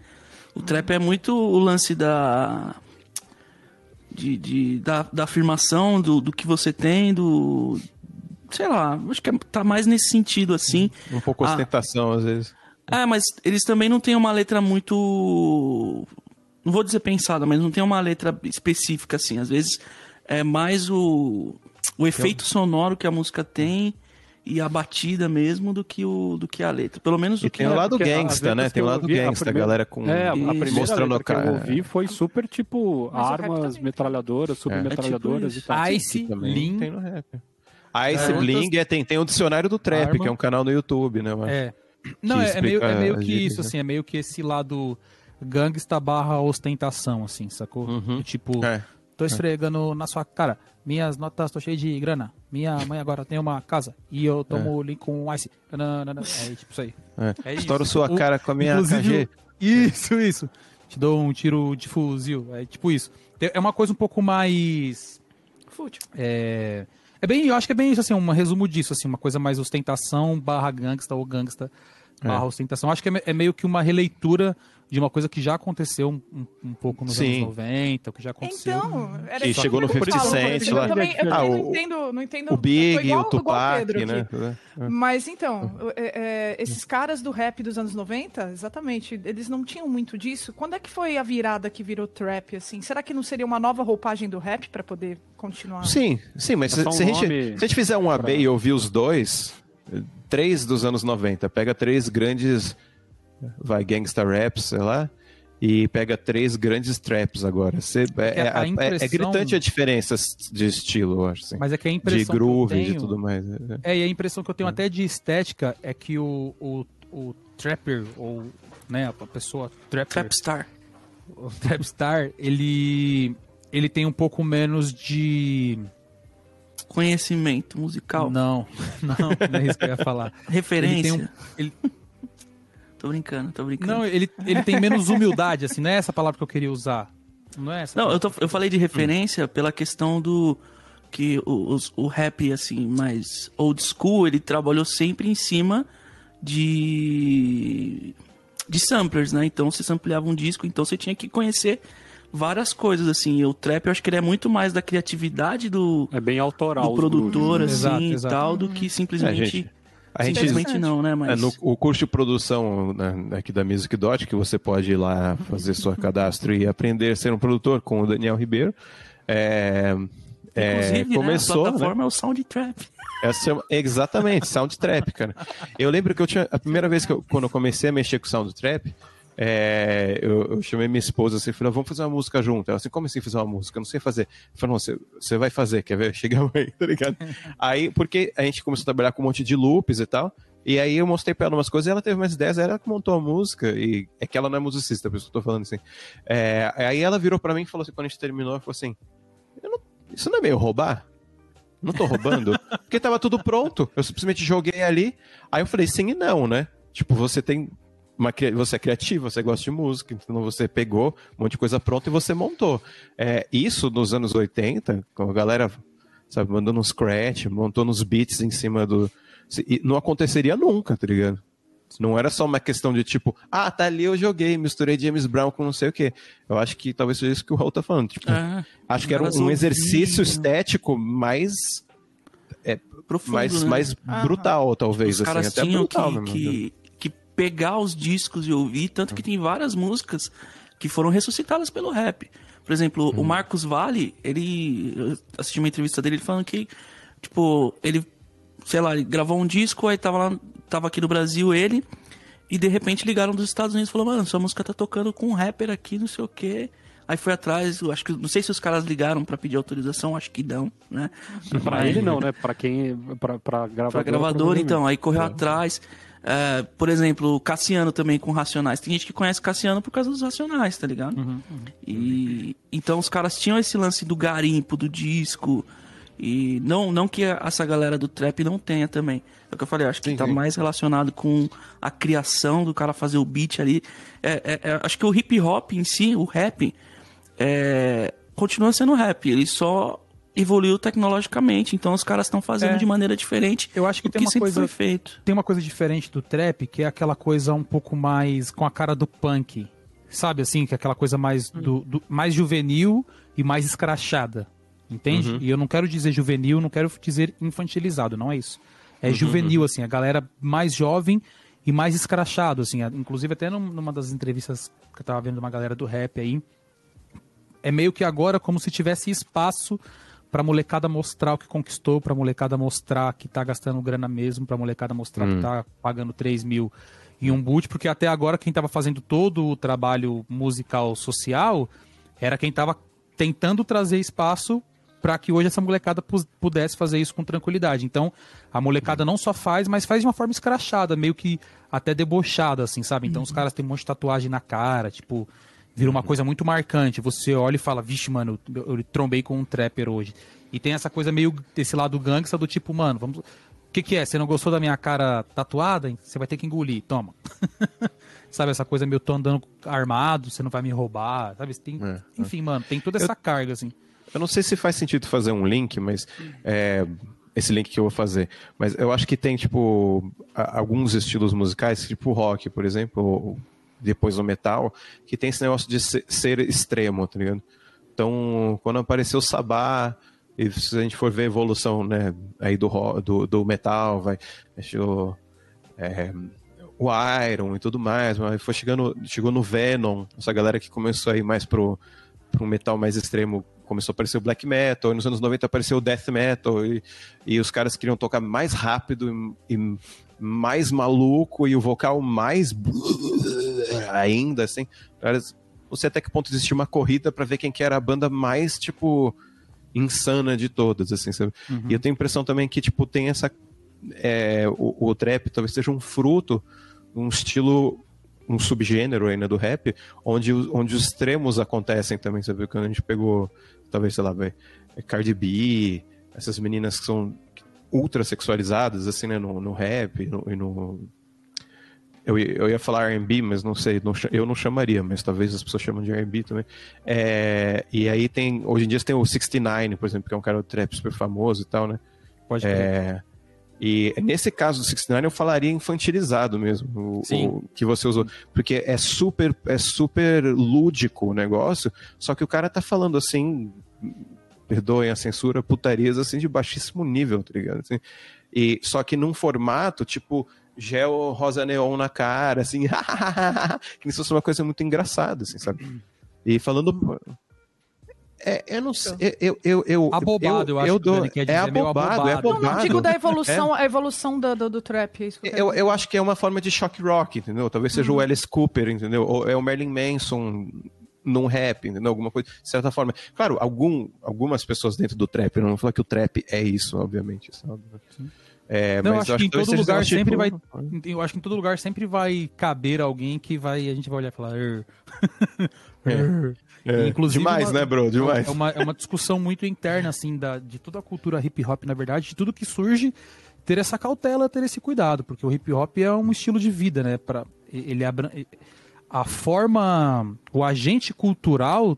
O trap é muito o lance da. De, de- da, da afirmação do, do que você tem, do. Sei lá, acho que é- tá mais nesse sentido, assim. Um pouco ostentação, às vezes. É, mas eles também não têm uma letra muito. Não vou dizer pensada, mas não tem uma letra específica, assim. Às vezes é mais o, o efeito sonoro que a música tem e a batida mesmo do que, o, do que a letra. Pelo menos o E que tem o é- lado porque gangsta, né? Tem o que eu lado ouvi, a gangsta, a primeira- galera com. É, a, a primeira mostrando letra que cara- eu ouvi foi super, tipo, Mas o rap armas, metralhadoras, submetralhadoras É e tipo tal. Ice, Também Lean, tem no rap. Ice Garotas- Bling é, tem, tem o Dicionário do Trap, Arma. que é um canal no YouTube, né? eu acho. É. Não, é, é meio, é meio que isso, né? assim, é meio que esse lado gangsta barra ostentação, assim, sacou? Uhum. Tipo, É. tô esfregando na sua cara, minhas notas tô cheio de grana, minha mãe agora tem uma casa, e eu tomo Lincoln Ice. Nananana. É tipo isso aí. É. É isso. Estouro sua O- cara com a minha Inclusive, KG. Isso, isso. Te dou um tiro de fuzil. É tipo isso. É uma coisa um pouco mais. Fútil. É, é bem, eu acho que é bem isso, assim, um resumo disso, assim, uma coisa mais ostentação barra gangsta ou gangsta barra ostentação. Acho que é, é meio que uma releitura de uma coisa que já aconteceu um, um- um pouco nos Sim. anos 90, o que já aconteceu. Então, era Que isso chegou no que eu 50 falo, Cent eu lá. também, eu também Ah, não o- entendo, não entendo. O eu Big, igual- o Tupac, Pedro né? aqui. Mas então, é, é, esses caras do rap dos anos 90, exatamente, eles não tinham muito disso. Quando é que foi a virada que virou trap, assim? Será que não seria uma nova roupagem do rap pra poder continuar? Sim, sim, mas É se, um se a gente, se a gente fizer um AB e ouvir os dois, três dos anos 90, pega três grandes, vai, gangsta raps, sei lá, e pega três grandes traps agora. Você, é, é, é, impressão... é, gritante a diferença de estilo, eu acho. Assim. Mas é que a impressão. De groove e tudo mais. É. e a impressão que eu tenho até de estética é que o, o, o trapper, ou né, a pessoa trapper. Trapstar. O trapstar, ele. Ele tem um pouco menos de. Conhecimento musical. Não, *laughs* não, não é isso que eu ia falar. Referência. Ele tem um, ele, Tô brincando, tô brincando. Não, ele, ele tem menos humildade, assim, não é essa palavra que eu queria usar. Não é essa Não, eu, tô, eu falei de referência hum. pela questão do que o, o, o rap, assim, mais old school, ele trabalhou sempre em cima de de samplers, né? Então você sampleava um disco, então você tinha que conhecer várias coisas, assim. O trap, eu acho que ele é muito mais da criatividade do... É bem autoral. Do produtor, assim, exato, exato. e tal, do que simplesmente... É, a gente, Simplesmente não, né? Mas... É, no, o curso de produção né, aqui da Music Dot, que você pode ir lá fazer seu cadastro e aprender a ser um produtor com o Daniel Ribeiro. É, é, começou, né, a plataforma né? é o Soundtrap. Essa, exatamente, Soundtrap, cara. Eu lembro que eu tinha. A primeira vez que eu, quando eu comecei a mexer com Soundtrap, é, eu, eu, chamei minha esposa assim, falei, vamos fazer uma música junto. Ela assim, como assim fazer uma música? Eu não sei fazer. Eu falei, não, você, você vai fazer, quer ver? *laughs* Chega aí, tá ligado? *laughs* aí, porque a gente começou a trabalhar com um monte de loops e tal, e aí eu mostrei pra ela umas coisas e ela teve mais ideias, ela que montou a música, e é que ela não é musicista, por isso que eu tô falando assim. É, aí ela virou pra mim e falou assim, quando a gente terminou, ela falou assim, não, isso não é meio roubar? Não tô roubando? *laughs* Porque tava tudo pronto. Eu simplesmente joguei ali. Aí eu falei sim e não, né? Tipo, você tem uma, você é criativo, você gosta de música, então você pegou um monte de coisa pronta e você montou. É, isso nos anos 80, com a galera, sabe, mandando um scratch, montando uns beats em cima do. Não aconteceria nunca, tá ligado? Não era só uma questão de tipo, ah, tá ali eu joguei, misturei James Brown com não sei o quê. Eu acho que talvez seja isso que o Raul tá falando. Tipo, ah, acho que era um, um exercício estético mais é, Profundo, mais, né? mais brutal, talvez. Os assim, caras tinham brutal, que, pegar os discos e ouvir, tanto que tem várias músicas que foram ressuscitadas pelo rap. Por exemplo, hum. o Marcos Vale, ele. Eu assisti uma entrevista dele falando que, tipo, ele, sei lá, ele gravou um disco, aí tava lá, tava aqui no Brasil ele, e de repente ligaram dos Estados Unidos e falou, mano, sua música tá tocando com um rapper aqui, não sei o quê. Aí foi atrás, acho que não sei se os caras ligaram para pedir autorização, acho que dão, né? Para ele não, né? Para quem para para gravador. Pra gravador então, aí correu é. atrás. É, por exemplo, Cassiano também com Racionais. Tem gente que conhece Cassiano por causa dos Racionais, tá ligado? Uhum, uhum. E então os caras tinham esse lance do garimpo, do disco. E não, não que essa galera do trap não tenha também. É o que eu falei, acho que sim, tá sim. mais relacionado com a criação do cara fazer o beat ali. É, é, é, acho que o hip hop em si, o rap, é, continua sendo rap. Ele só evoluiu tecnologicamente, então os caras estão fazendo é. de maneira diferente. Eu acho que tem uma coisa feito. Tem uma coisa diferente do trap, que é aquela coisa um pouco mais com a cara do punk. Sabe assim, que é aquela coisa mais hum. do, do mais juvenil e mais escrachada. Entende? Uhum. E eu não quero dizer juvenil, não quero dizer infantilizado, não é isso. É uhum. juvenil assim, a galera mais jovem e mais escrachado assim, inclusive até numa das entrevistas que eu tava vendo uma galera do rap aí, é meio que agora como se tivesse espaço pra molecada mostrar o que conquistou, pra molecada mostrar que tá gastando grana mesmo, pra molecada mostrar hum. que tá pagando 3 mil em um boot, porque até agora quem tava fazendo todo o trabalho musical social era quem tava tentando trazer espaço para que hoje essa molecada pudesse fazer isso com tranquilidade. Então, a molecada não só faz, mas faz de uma forma escrachada, meio que até debochada, assim, sabe? Então, uhum. os caras têm um monte de tatuagem na cara, tipo, vira uma coisa muito marcante. Você olha e fala, vixe, mano, eu, eu trombei com um trapper hoje. E tem essa coisa meio desse lado gangsta do tipo, mano, vamos. O que, que é? Você não gostou da minha cara tatuada? Você vai ter que engolir, toma. *laughs* sabe, essa coisa meio tô andando armado, você não vai me roubar, sabe? Tem, é, enfim, é. mano, tem toda essa eu, carga, assim. Eu não sei se faz sentido fazer um link, mas. É, esse link que eu vou fazer. Mas eu acho que tem, tipo, alguns estilos musicais, tipo rock, por exemplo, depois o metal, que tem esse negócio de ser, extremo, tá ligado? Então, quando apareceu o Sabá, e se a gente for ver a evolução, né, aí do, do, do metal, vai, achou, é, o Iron e tudo mais, mas foi chegando, chegou no Venom, essa galera que começou aí mais pro, pro metal mais extremo, começou a aparecer o black metal, e nos anos 90 apareceu o death metal, e, e os caras queriam tocar mais rápido e, e mais maluco, e o vocal mais ainda, assim, não sei até que ponto existia uma corrida para ver quem que era a banda mais, tipo, insana de todas, assim, sabe? Uhum. E eu tenho a impressão também que, tipo, tem essa... É, o, o trap talvez seja um fruto, um estilo um subgênero ainda do rap, onde, onde os extremos acontecem também, sabe? Quando a gente pegou, talvez, sei lá, vai, Cardi B, essas meninas que são ultra sexualizadas, assim, né, no, no rap e no, e no... Eu, eu ia falar R&B, mas não sei, não, eu não chamaria, mas talvez as pessoas chamam de R&B também. É, e aí tem, hoje em dia tem o 69, por exemplo, que é um cara do trap super famoso e tal, né? Pode é, e nesse caso do 69 eu falaria infantilizado mesmo, o, o, que você usou, porque é super é super lúdico o negócio, só que o cara tá falando assim, perdoem a censura, putarias assim de baixíssimo nível, tá ligado? Assim, e só que num formato tipo gel rosa neon na cara, assim, *laughs* que isso fosse uma coisa muito engraçada, assim, sabe? E falando é, eu não sei. Eu, eu, eu, abobado, eu, eu acho eu dou, que é abobado, é abobado. Não, não digo da evolução, é. a evolução do, do, do trap. É isso que eu, eu, eu, acho que é uma forma de shock rock, entendeu? Talvez seja uhum. o Alice Cooper, entendeu? Ou é o Marilyn Manson num rap, entendeu? Alguma coisa, de certa forma. Claro, algum, algumas pessoas dentro do trap, eu não vou falar que o trap é isso, obviamente, sabe? É, não, mas acho, que em todo lugar sempre vai. Eu acho que em todo lugar sempre vai caber alguém que vai. A gente vai olhar e falar. *laughs* É. É, Inclusive, demais, uma, né, bro? Demais. É uma, é uma discussão muito interna, assim, da, de toda a cultura hip hop, na verdade, de tudo que surge, ter essa cautela, ter esse cuidado, porque o hip hop é um estilo de vida, né? Pra, ele a forma, o agente cultural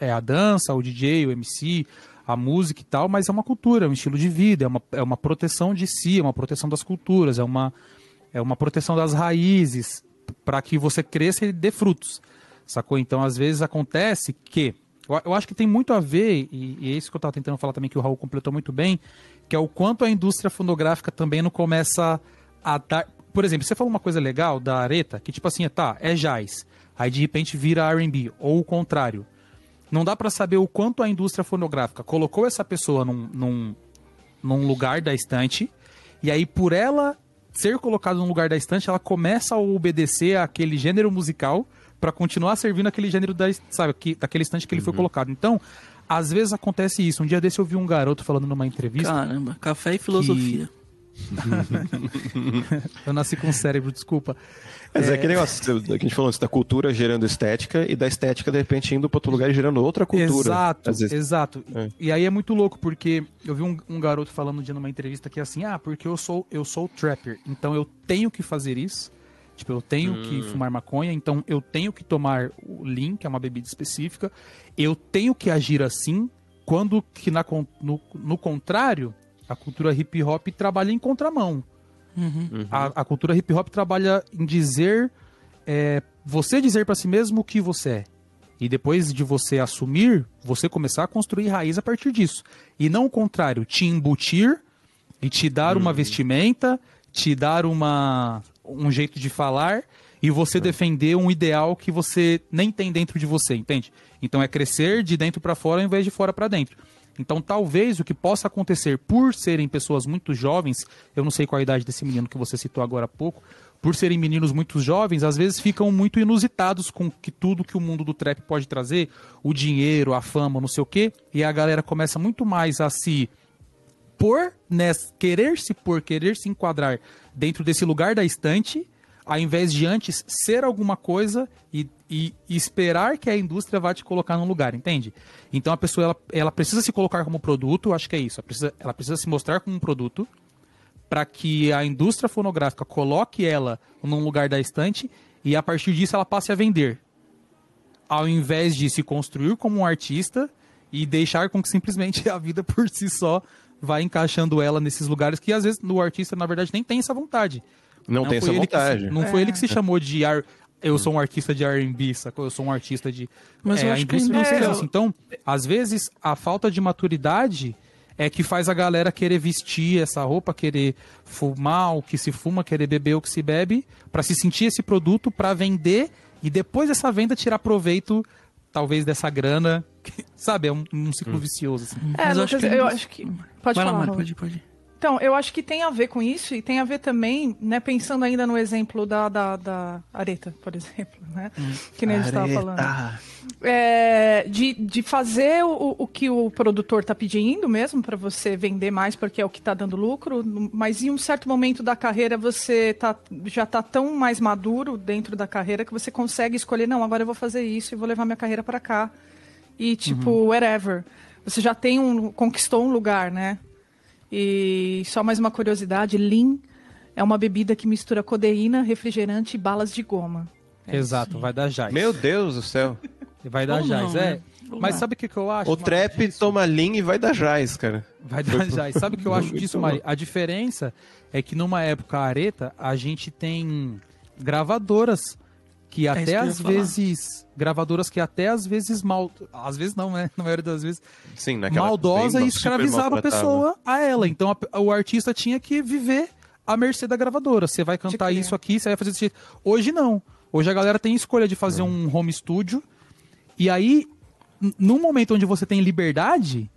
é a dança, o DJ, o MC, a música e tal, mas é uma cultura, é um estilo de vida, é uma, é uma proteção de si, é uma proteção das culturas, é uma, é uma proteção das raízes para que você cresça e dê frutos. Sacou? Então, às vezes acontece que. Eu, eu acho que tem muito a ver, e, e, é isso que eu estava tentando falar também, que o Raul completou muito bem, que é o quanto a indústria fonográfica também não começa a dar. Por exemplo, você falou uma coisa legal da areta, que tipo assim, tá, é jazz. Aí de repente vira RB, ou o contrário. Não dá para saber o quanto a indústria fonográfica colocou essa pessoa num, num, num lugar da estante, e aí por ela ser colocada num lugar da estante, ela começa a obedecer àquele gênero musical para continuar servindo aquele gênero da, sabe, que, daquele instante que ele uhum. foi colocado. Então, às vezes acontece isso. Um dia desse eu vi um garoto falando numa entrevista. Caramba, café e filosofia. Que... *laughs* eu nasci com cérebro, desculpa. Mas é, é aquele negócio que a gente falou antes, da cultura gerando estética e da estética, de repente, indo para outro lugar e gerando outra cultura. Exato, exato. É. E aí é muito louco, porque eu vi um, um, garoto falando um dia numa entrevista que é assim, ah, porque eu sou, eu sou trapper, então eu tenho que fazer isso, Tipo, eu tenho hum. que fumar maconha, então eu tenho que tomar o Lean, que é uma bebida específica. Eu tenho que agir assim, quando que na, no, no contrário, a cultura hip hop trabalha em contramão. Uhum. Uhum. A, a, cultura hip hop trabalha em dizer, é, você dizer para si mesmo o que você é. E depois de você assumir, você começar a construir raiz a partir disso. E não o contrário, te embutir e te dar uhum. uma vestimenta, te dar uma, um jeito de falar e você defender um ideal que você nem tem dentro de você, entende? Então é crescer de dentro para fora ao invés de fora para dentro. Então talvez o que possa acontecer por serem pessoas muito jovens, eu não sei qual a idade desse menino que você citou agora há pouco, por serem meninos muito jovens, às vezes ficam muito inusitados com que tudo que o mundo do trap pode trazer, o dinheiro, a fama, não sei o quê, e a galera começa muito mais a se pôr, né, querer se pôr, querer se enquadrar dentro desse lugar da estante, ao invés de antes ser alguma coisa e, e, esperar que a indústria vá te colocar num lugar, entende? Então a pessoa ela, ela precisa se colocar como produto, acho que é isso, ela precisa, ela precisa se mostrar como um produto para que a indústria fonográfica coloque ela num lugar da estante e a partir disso ela passe a vender. Ao invés de se construir como um artista e deixar com que simplesmente *laughs* a vida por si só vai encaixando ela nesses lugares que às vezes o artista, na verdade, nem tem essa vontade. Não, não tem essa vontade. Se, não é. foi ele que se chamou de ar, eu sou um artista de R&B, sacou? Eu sou um artista de... Mas é, eu acho que não é isso. Então, às vezes, a falta de maturidade é que faz a galera querer vestir essa roupa, querer fumar o que se fuma, querer beber o que se bebe, para se sentir esse produto, para vender e depois dessa venda tirar proveito talvez dessa grana, que, *laughs* sabe, é um, um ciclo hum. vicioso. Assim. É, Mas eu, acho que... eu acho que... Pode Vai falar, lá, pode, pode. Então, eu acho que tem a ver com isso e tem a ver também, né, pensando ainda no exemplo da, da, da areta, por *laughs* exemplo, né? Que nem a gente estava falando. É, de, de fazer o, o que o produtor está pedindo mesmo para você vender mais porque é o que está dando lucro, mas em um certo momento da carreira você tá, já está tão mais maduro dentro da carreira que você consegue escolher, não, agora eu vou fazer isso e vou levar minha carreira para cá. E tipo, uhum. whatever. Você já tem um. conquistou um lugar, né? E só mais uma curiosidade: Lean é uma bebida que mistura codeína, refrigerante e balas de goma. É Exato, vai dar jazz. Meu Deus do céu. Vai dar Ou jazz, não, é. Né? Mas sabe o que, que eu acho? O trap disso? toma Lean e vai dar jazz, cara. Vai dar jazz. Sabe o que eu acho disso, Mari? A diferença é que numa época areta, a gente tem gravadoras que é até às vezes gravadoras que até às vezes mal às vezes não né? Na maioria das vezes Sim, maldosa e escravizava a pessoa a ela. Então a, o artista tinha que viver à mercê da gravadora. Você vai cantar isso aqui você vai fazer desse jeito. Hoje não. Hoje a galera tem escolha de fazer um home studio. E aí num momento onde você tem liberdade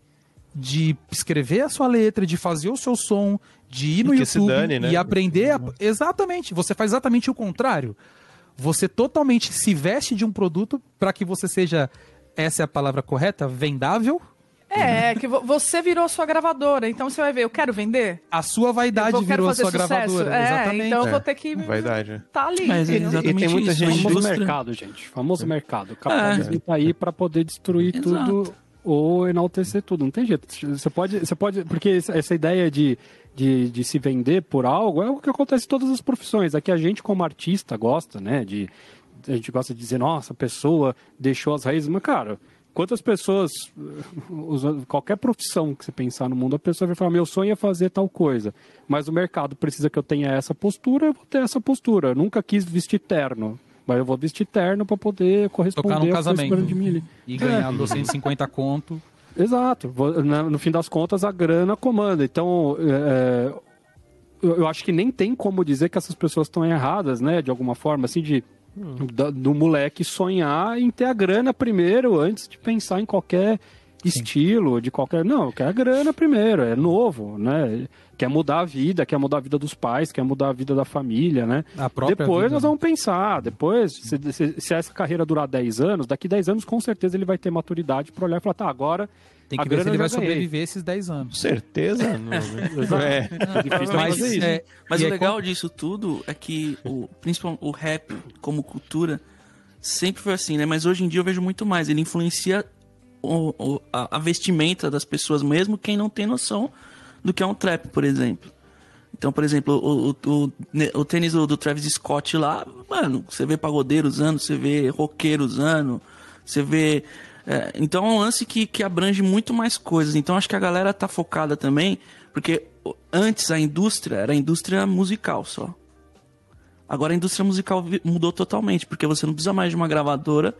de escrever a sua letra, de fazer o seu som, de ir no YouTube dane, né? e aprender. A... Exatamente, você faz exatamente o contrário você totalmente se veste de um produto para que você seja, essa é a palavra correta, vendável. É, que você virou sua gravadora, então você vai ver, eu quero vender. A sua vaidade virou sua sucesso. gravadora, é, exatamente. Então eu vou ter que vaidade. tá ali. Mas é exatamente e tem muita isso, gente famoso mercado, gente, famoso é. mercado. O capitalismo é. tá aí para poder destruir Exato. tudo ou enaltecer tudo. Não tem jeito. Você pode, você pode, porque essa ideia de de, de se vender por algo é o que acontece em todas as profissões. Aqui a gente, como artista, gosta, né? De, a gente gosta de dizer, nossa, a pessoa deixou as raízes. Mas, cara, quantas pessoas, *laughs* qualquer profissão que você pensar no mundo, a pessoa vai falar, meu sonho é fazer tal coisa. Mas o mercado precisa que eu tenha essa postura, eu vou ter essa postura. Eu nunca quis vestir terno. Mas eu vou vestir terno para poder corresponder Tocar no casamento. De e ganhar é. 250 conto. *laughs* Exato. No fim das contas, a grana comanda. Então, é, é eu acho que nem tem como dizer que essas pessoas estão erradas, né? De alguma forma, assim, de do, do moleque sonhar em ter a grana primeiro, antes de pensar em qualquer. Estilo, de qualquer. Não, quer a grana primeiro, é novo, né? Quer mudar a vida, quer mudar a vida dos pais, quer mudar a vida da família, né? Depois vida. nós vamos pensar, depois, se, se, se, essa carreira durar 10 anos, daqui 10 anos com certeza ele vai ter maturidade para olhar e falar, tá, agora. Tem que ver se ele vai sobreviver esses 10 anos. Certeza? *laughs* Não, é. é. difícil mas, é, mas o legal disso tudo é que, o, principalmente o rap como cultura, sempre foi assim, né? Mas hoje em dia eu vejo muito mais. Ele influencia o, o, a, vestimenta das pessoas, mesmo quem não tem noção do que é um trap, por exemplo. Então, por exemplo, o, o, o tênis do, do, Travis Scott lá, mano, você vê pagodeiro usando, você vê roqueiro usando, você vê. É, então é um lance que, que abrange muito mais coisas. Então acho que a galera tá focada também, porque antes a indústria era a indústria musical só. Agora a indústria musical mudou totalmente, porque você não precisa mais de uma gravadora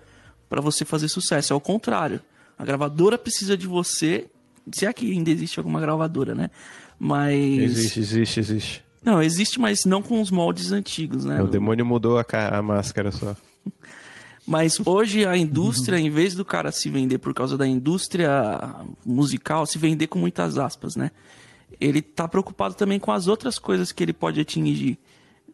para você fazer sucesso, é o contrário. A gravadora precisa de você. Se é que ainda existe alguma gravadora, né? Mas. Existe, existe, existe. Não, existe, mas não com os moldes antigos, né? O demônio mudou a, a máscara só. Mas hoje a indústria, em vez do cara se vender por causa da indústria musical, se vender com muitas aspas, né? Ele tá preocupado também com as outras coisas que ele pode atingir.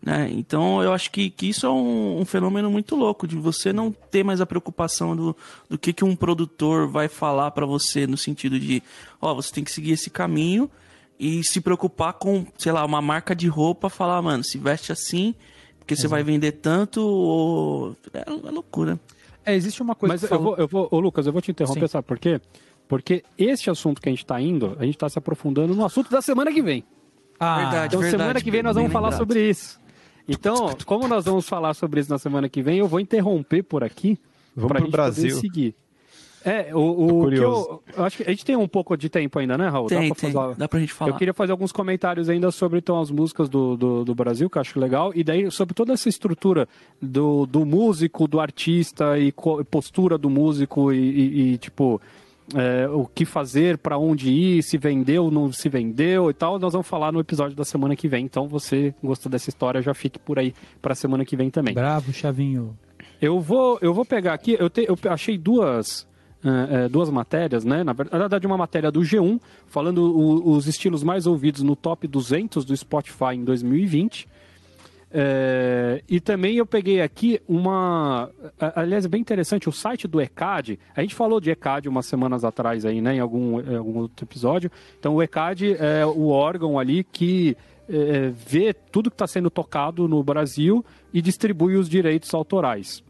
Né? Então eu acho que, que isso é um, um, fenômeno muito louco, de você não ter mais a preocupação do, do que, que um produtor vai falar para você, no sentido de, ó, oh, você tem que seguir esse caminho e se preocupar com, sei lá, uma marca de roupa, falar, mano, se veste assim, porque você vai vender tanto, ou... é, é loucura. É, existe uma coisa. Mas eu, vou, eu vou, ô Lucas, eu vou te interromper, Sim. sabe por quê? Porque esse assunto que a gente está indo, a gente está se aprofundando no assunto da semana que vem. Ah, verdade, então verdade, semana que vem nós vamos falar lembrado. sobre isso. Então, como nós vamos falar sobre isso na semana que vem, eu vou interromper por aqui para gente Brasil. poder seguir. É, o, o que eu, eu, acho que a gente tem um pouco de tempo ainda, né, Raul? Tem, dá pra, fazer, dá pra gente falar. Eu queria fazer alguns comentários ainda sobre então, as músicas do, do, do, Brasil, que eu acho legal, e daí sobre toda essa estrutura do, do músico, do artista e postura do músico e, e, e tipo, é, o que fazer, para onde ir, se vendeu, não se vendeu e tal, nós vamos falar no episódio da semana que vem. Então, você gostou dessa história, já fique por aí para a semana que vem também. Bravo, Chavinho. Eu vou, eu vou pegar aqui, eu, te, eu achei duas é, é, duas matérias, né? Na verdade, uma matéria do G1, falando o, os estilos mais ouvidos no top 200 do Spotify em 2020. É, e também eu peguei aqui uma. Aliás, é bem interessante, o site do ECAD. A gente falou de ECAD umas semanas atrás aí, né? Em algum, em algum outro episódio. Então, o ECAD é o órgão ali que é, vê tudo que está sendo tocado no Brasil e distribui os direitos autorais,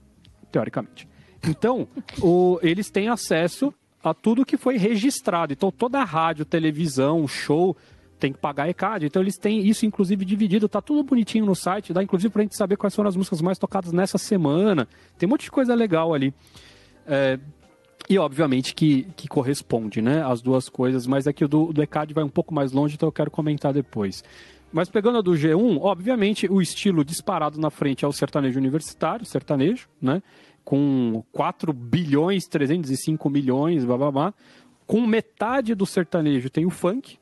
teoricamente. Então, o, eles têm acesso a tudo que foi registrado. Então, toda a rádio, televisão, show tem que pagar ECAD. Então, eles têm isso, inclusive, dividido. Tá tudo bonitinho no site. Dá, inclusive, para a gente saber quais foram as músicas mais tocadas nessa semana. Tem um monte de coisa legal ali. É, e, obviamente, que, que corresponde, né? As duas coisas. Mas é o do, do ECAD vai um pouco mais longe, então eu quero comentar depois. Mas pegando a do G1, obviamente, o estilo disparado na frente é o sertanejo universitário, sertanejo, né? com 4 bilhões 305 milhões, blá. Com metade do sertanejo tem o funk,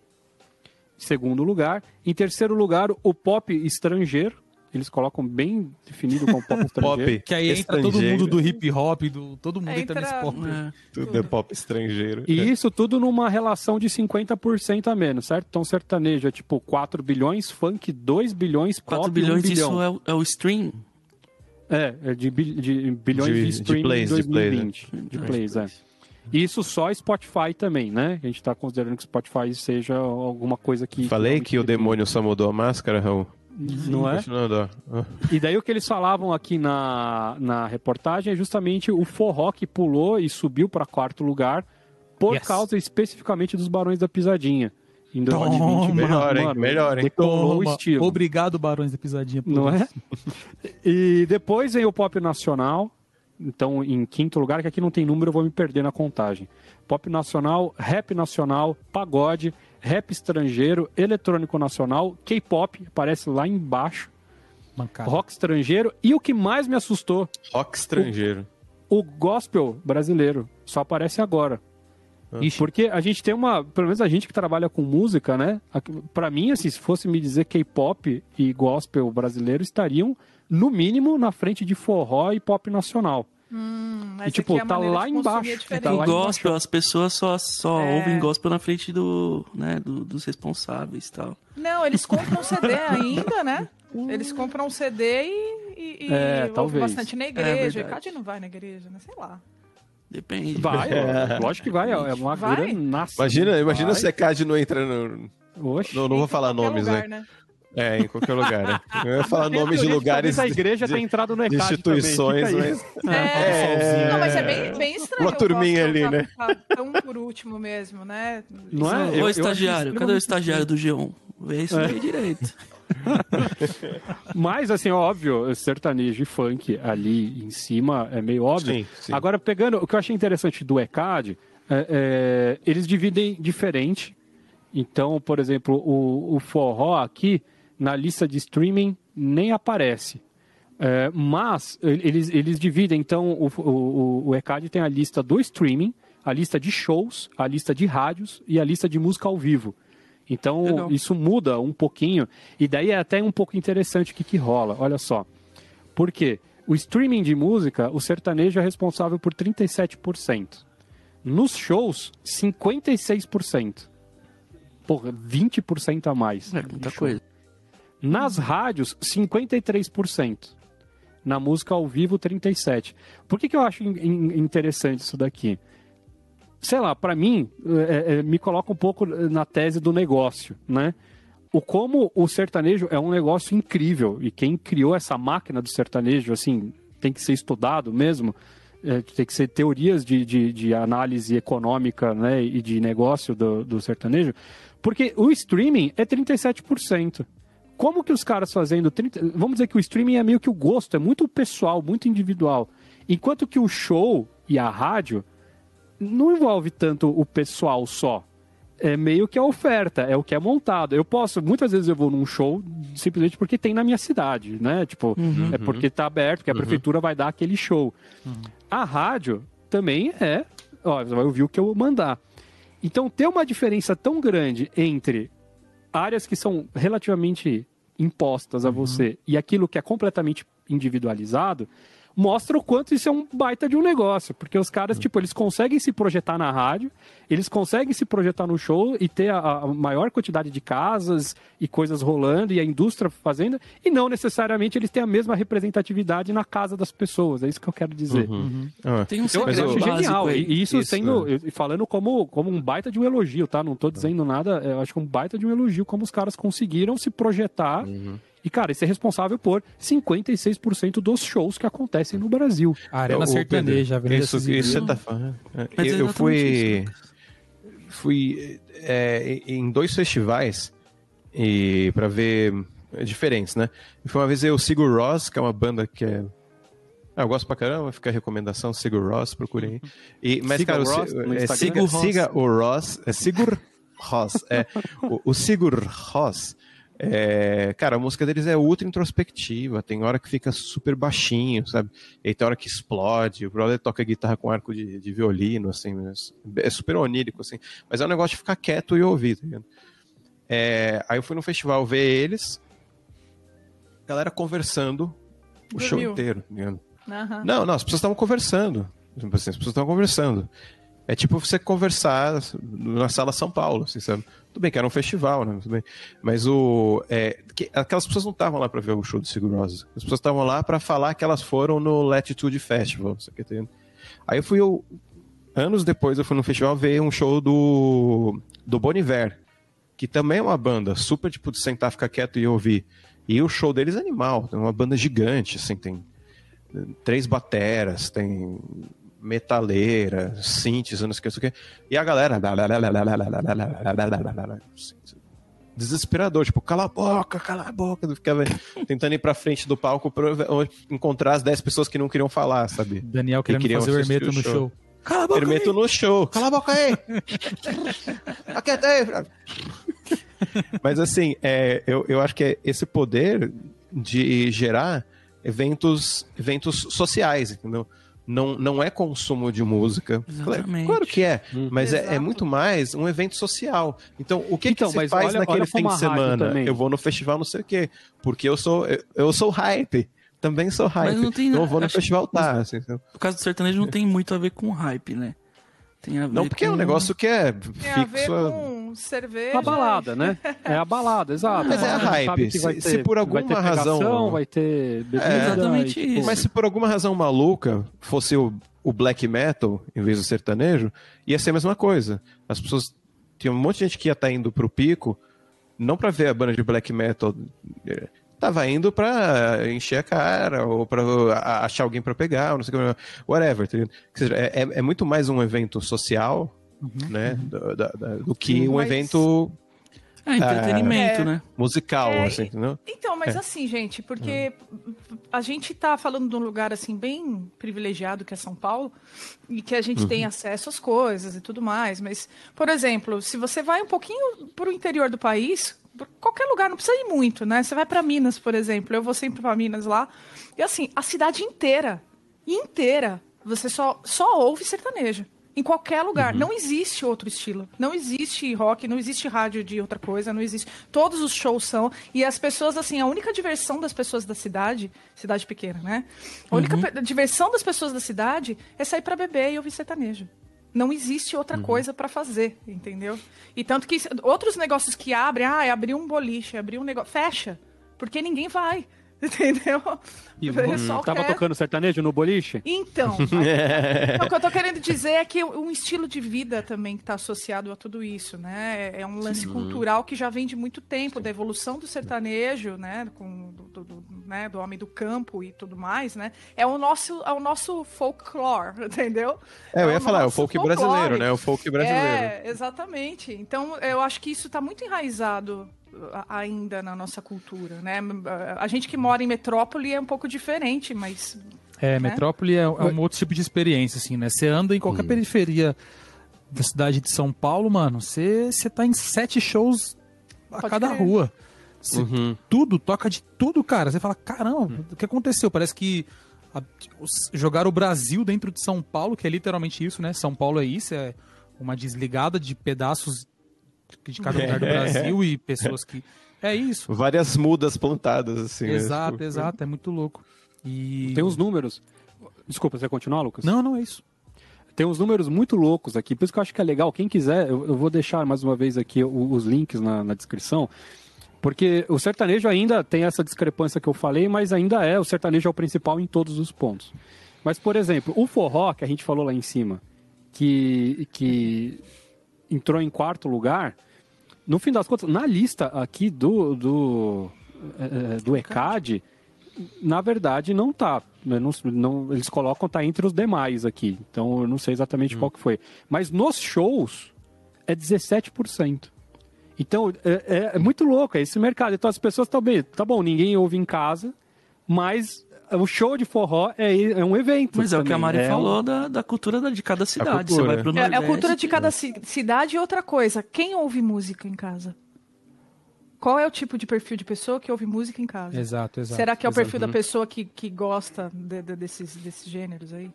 segundo lugar. Em terceiro lugar, o pop estrangeiro. Eles colocam bem definido como pop *laughs* estrangeiro. pop que aí entra todo mundo do hip hop, do, todo mundo entra, entra nesse pop. É, tudo é pop estrangeiro. E isso tudo numa relação de 50% a menos, certo? Então sertanejo é tipo 4 bilhões, funk 2 bilhões, 4 pop bilhões, 1 bilhão. isso é o, é o stream? É, é de, de bilhões de, de stream de plays, em 2020. De plays, de plays é. Isso só Spotify também, né? A gente está considerando que Spotify seja alguma coisa que. Falei que, que o demônio só mudou a máscara, Raul. Não é? E daí o que eles falavam aqui na, na reportagem é justamente o forró que pulou e subiu para quarto lugar por yes. causa especificamente dos Barões da Pisadinha em 2020. Melhor, hein? Melhor, hein? Decolou o estilo. Obrigado, Barões da Pisadinha. Não é? isso. é? *laughs* E depois vem o pop nacional. Então, em quinto lugar, que aqui não tem número, eu vou me perder na contagem. Pop nacional, rap nacional, pagode, rap estrangeiro, eletrônico nacional, K-pop, aparece lá embaixo. Mancada. Rock estrangeiro. E o que mais me assustou... Rock estrangeiro. O, o gospel brasileiro. Só aparece agora. Ixi. Porque a gente tem uma. Pelo menos a gente que trabalha com música, né? Para mim, assim, se fosse me dizer K-pop e gospel brasileiro estariam, no mínimo, na frente de forró e pop nacional. Hum, e tipo, é tá lá embaixo. Tá o gospel, as pessoas só, só é... ouvem gospel na frente do, né, do, dos responsáveis e tal. Não, eles compram CD *laughs* ainda, né? Eles compram CD e, e, e é, ouvem bastante na igreja. É, Cadê não vai na igreja, né? Sei lá. Depende. Vai, é. *laughs* lógico que vai. É uma vai? grana nasce. Imagina, imagina se a CAD não entra no. Oxe, não, não vou falar nomes, lugar, né? né? É, em qualquer lugar, né? *laughs* Eu ia falar nomes de lugares. A igreja de, tem entrado no ECAD instituições, mas. É, *laughs* é... Não, mas é bem, bem estranho. Uma turminha ali, né? Tão por último mesmo, né? Não é? O estagiário, cadê o estagiário do G1? Vê isso aí direito. *laughs* Mas, assim, óbvio, sertanejo e funk ali em cima é meio óbvio. Sim, sim. Agora, pegando o que eu achei interessante do ECAD, é, é, eles dividem diferente. Então, por exemplo, o, o forró aqui, na lista de streaming, nem aparece. É, mas eles, eles dividem, então, o, o, o ECAD tem a lista do streaming, a lista de shows, a lista de rádios e a lista de música ao vivo. Então, Legal. isso muda um pouquinho. E daí é até um pouco interessante o que, que rola. Olha só. Por quê? O streaming de música, o sertanejo é responsável por 37%. Nos shows, 56%. Porra, 20% a mais. É muita coisa. Nas rádios, 53%. Na música ao vivo, 37%. Por que, que eu acho interessante isso daqui? Sei lá, para mim, é, é, me coloca um pouco na tese do negócio, né? O como o sertanejo é um negócio incrível e quem criou essa máquina do sertanejo, assim, tem que ser estudado mesmo, é, tem que ser teorias de, de, de, análise econômica né, e de negócio do, do sertanejo, porque o streaming é 37%. Como que os caras fazendo 30, vamos dizer que o streaming é meio que o gosto, é muito pessoal, muito individual, enquanto que o show e a rádio não envolve tanto o pessoal só. É meio que a oferta, é o que é montado. Eu posso, muitas vezes eu vou num show simplesmente porque tem na minha cidade, né? Tipo, uhum, é porque tá aberto, que a uhum. prefeitura vai dar aquele show. Uhum. A rádio também é, ó, você vai ouvir o que eu mandar. Então, ter uma diferença tão grande entre áreas que são relativamente impostas a uhum. você e aquilo que é completamente individualizado, mostra o quanto isso é um baita de um negócio. Porque os caras, tipo, eles conseguem se projetar na rádio, eles conseguem se projetar no show e ter a, a maior quantidade de casas e coisas rolando e a indústria fazendo, e não necessariamente eles têm a mesma representatividade na casa das pessoas. É isso que eu quero dizer. Uhum. Ah. Tem um Eu, eu acho genial. aí. E isso, Isso, sendo. e Falando como, como um baita de um elogio, tá? Não tô dizendo nada. Eu acho que um baita de um elogio como os caras conseguiram se projetar. E, cara, isso é responsável por 56% dos shows que acontecem no Brasil. A Arena Ô, Sertaneja, Pedro, Avenida isso, Civil. isso você tá falando. É, Mas é Eu, eu fui, isso, fui é, em dois festivais e para ver diferentes, né? Foi uma vez eu sigo o Ross, que é uma banda que é ah, eu gosto pra caramba, fica a recomendação, siga o Ross, procurem. E, mas, Siga cara, o Ross é, siga, siga o Ross, é Sigur Ross. É, o, o Sigur Ross, é, cara, a música deles é ultra introspectiva, tem hora que fica super baixinho, sabe? E tem hora que explode, o brother toca guitarra com arco de, de violino, assim, é super onírico, assim. Mas é um negócio de ficar quieto e ouvir, tá ligado? É, aí eu fui no festival ver eles, galera conversando o show Dormiu. inteiro, tá ligado? Aham. Não, não, as pessoas estavam conversando. Assim, As pessoas estavam conversando. É tipo você conversar na sala São Paulo, assim, sabe? Tudo bem que era um festival, né? Tudo bem. Mas o. é, que- aquelas pessoas não estavam lá pra ver o show do Sigur. As pessoas estavam lá pra falar que elas foram no Latitude Festival. Isso aqui, tá vendo? Aí eu fui. Eu, anos depois eu fui no festival ver um show do. do Bon Iver, que também é uma banda super tipo de sentar, ficar quieto e ouvir. E o show deles é animal, é uma banda gigante, assim, tem três bateras, tem metaleira, synths, eu não sei o que, que. E a galera. Desesperador, tipo, cala a boca, cala a boca. Eu ficava tentando ir pra frente do palco pra encontrar as 10 pessoas que não queriam falar, sabe? Daniel querendo queriam fazer o Hermeto no show. show. Cala a boca Hermeto aí! no show. Cala a boca aí! Aquieta aí! Mas assim, é, eu, eu acho que é esse poder de gerar eventos, eventos sociais, entendeu? Não, não é consumo de música. Claro, Exatamente. claro que é, mas é, é muito mais um evento social. Então, o que, Então, que se mas faz olha- naquele olha fim de semana? também. Eu vou no festival não sei o quê, porque eu sou, eu, eu sou hype. Também sou hype. não tem então eu nada- vou no acho- festival, tá. Assim, então- O caso do sertanejo não tem muito a ver com hype, né? Tem a ver não, porque é um com- negócio que é Tem a ver fixo. com cerveja. A balada, né? É a balada, exato. Mas é a balada, hype. vai Se- se ter- por vai alguma ter pegação, razão- Vai ter bebida. É. Exatamente e, tipo, isso. Mas se por alguma razão maluca fosse o, o black metal em vez do sertanejo, ia ser a mesma coisa. As pessoas. Tinha um monte de gente que ia estar indo pro pico, não pra ver a banda de black metal. Tava indo pra encher a cara, ou pra a- achar alguém pra pegar, ou não sei o que, whatever. tá seja, é, é- é muito mais um evento social, né? Do, da- da- do que Sim, um mas- evento É entretenimento, É. né? musical, É, assim, entendeu? Então, mas assim, gente, porque a gente tá falando de um lugar assim bem privilegiado que é São Paulo e que a gente tem acesso às coisas e tudo mais, mas por exemplo, se você vai um pouquinho para o interior do país, qualquer lugar, não precisa ir muito, né? Você vai para Minas, por exemplo, eu vou sempre para Minas lá, e assim, a cidade inteira, inteira, você só só ouve sertanejo. Em qualquer lugar. Não existe outro estilo. Não existe rock, não existe rádio de outra coisa, não existe. Todos os shows são. E as pessoas, assim, a única diversão das pessoas da cidade, cidade pequena, né? A única pe- diversão das pessoas da cidade é sair pra beber e ouvir sertanejo. Não existe outra coisa pra fazer, entendeu? E tanto que outros negócios que abrem, ah, é abrir um boliche, abrir um negócio. Fecha. Porque ninguém vai. *laughs* Entendeu? E O pessoal tava quer- tocando sertanejo no boliche? então, *laughs* mas- o que eu tô querendo dizer é que um estilo de vida também que está associado a tudo isso, né? É um lance cultural que já vem de muito tempo, da evolução do sertanejo, né? Com, do, do- do- né? do homem do campo e tudo mais, né? É o nosso, é o nosso folclore, *laughs* entendeu? É, eu ia o falar, é o folk folclore. brasileiro, né? O folk brasileiro. É, exatamente. Então, eu acho que isso está muito enraizado ainda na nossa cultura, né? A gente que mora em metrópole é um pouco diferente, mas É, né? metrópole é, é um outro tipo de experiência, assim, né? Você anda em qualquer periferia da cidade de São Paulo, mano, você, você tá em sete shows a Pode cada crer. rua. Uhum. Tudo, toca de tudo, cara. Você fala, caramba, o que aconteceu? Parece que a- os- jogaram o Brasil dentro de São Paulo, que é literalmente isso, né? São Paulo é isso, é uma desligada de pedaços de cada lugar do *laughs* É. Brasil e pessoas que... É isso. Várias mudas plantadas, assim. né? Exato, Tipo, exato. É muito louco. E... Tem uns números. Desculpa, você continuar, Lucas? Não, não é isso. Tem uns números muito loucos aqui, por isso que eu acho que é legal. Quem quiser, eu, eu vou deixar mais uma vez aqui o- os links na, na descrição. Porque o sertanejo ainda tem essa discrepância que eu falei, mas ainda é, o sertanejo é o principal em todos os pontos. Mas, por exemplo, o forró, que a gente falou lá em cima, que, que entrou em quarto lugar, no fim das contas, na lista aqui do, do, eh, do ECAD, na verdade não tá. Eu não- não- eles colocam tá entre os demais aqui. Então eu não sei exatamente qual que foi. Mas nos shows é 17%. Então é, é- é muito louco, é esse mercado. Então as pessoas estão bem, tá bom, ninguém ouve em casa, mas o show de forró é, é um evento. Mas é o que a. Mari É um- falou da, da cultura da- de cada cidade. Você vai pro É, é a Nordeste, cultura de cada ci- cidade e outra coisa. Quem ouve música em casa? Qual é o tipo de perfil de pessoa que ouve música em casa? Exato, exato. Será que é o exato. perfil da pessoa que, que gosta de- de- desses, desses gêneros aí?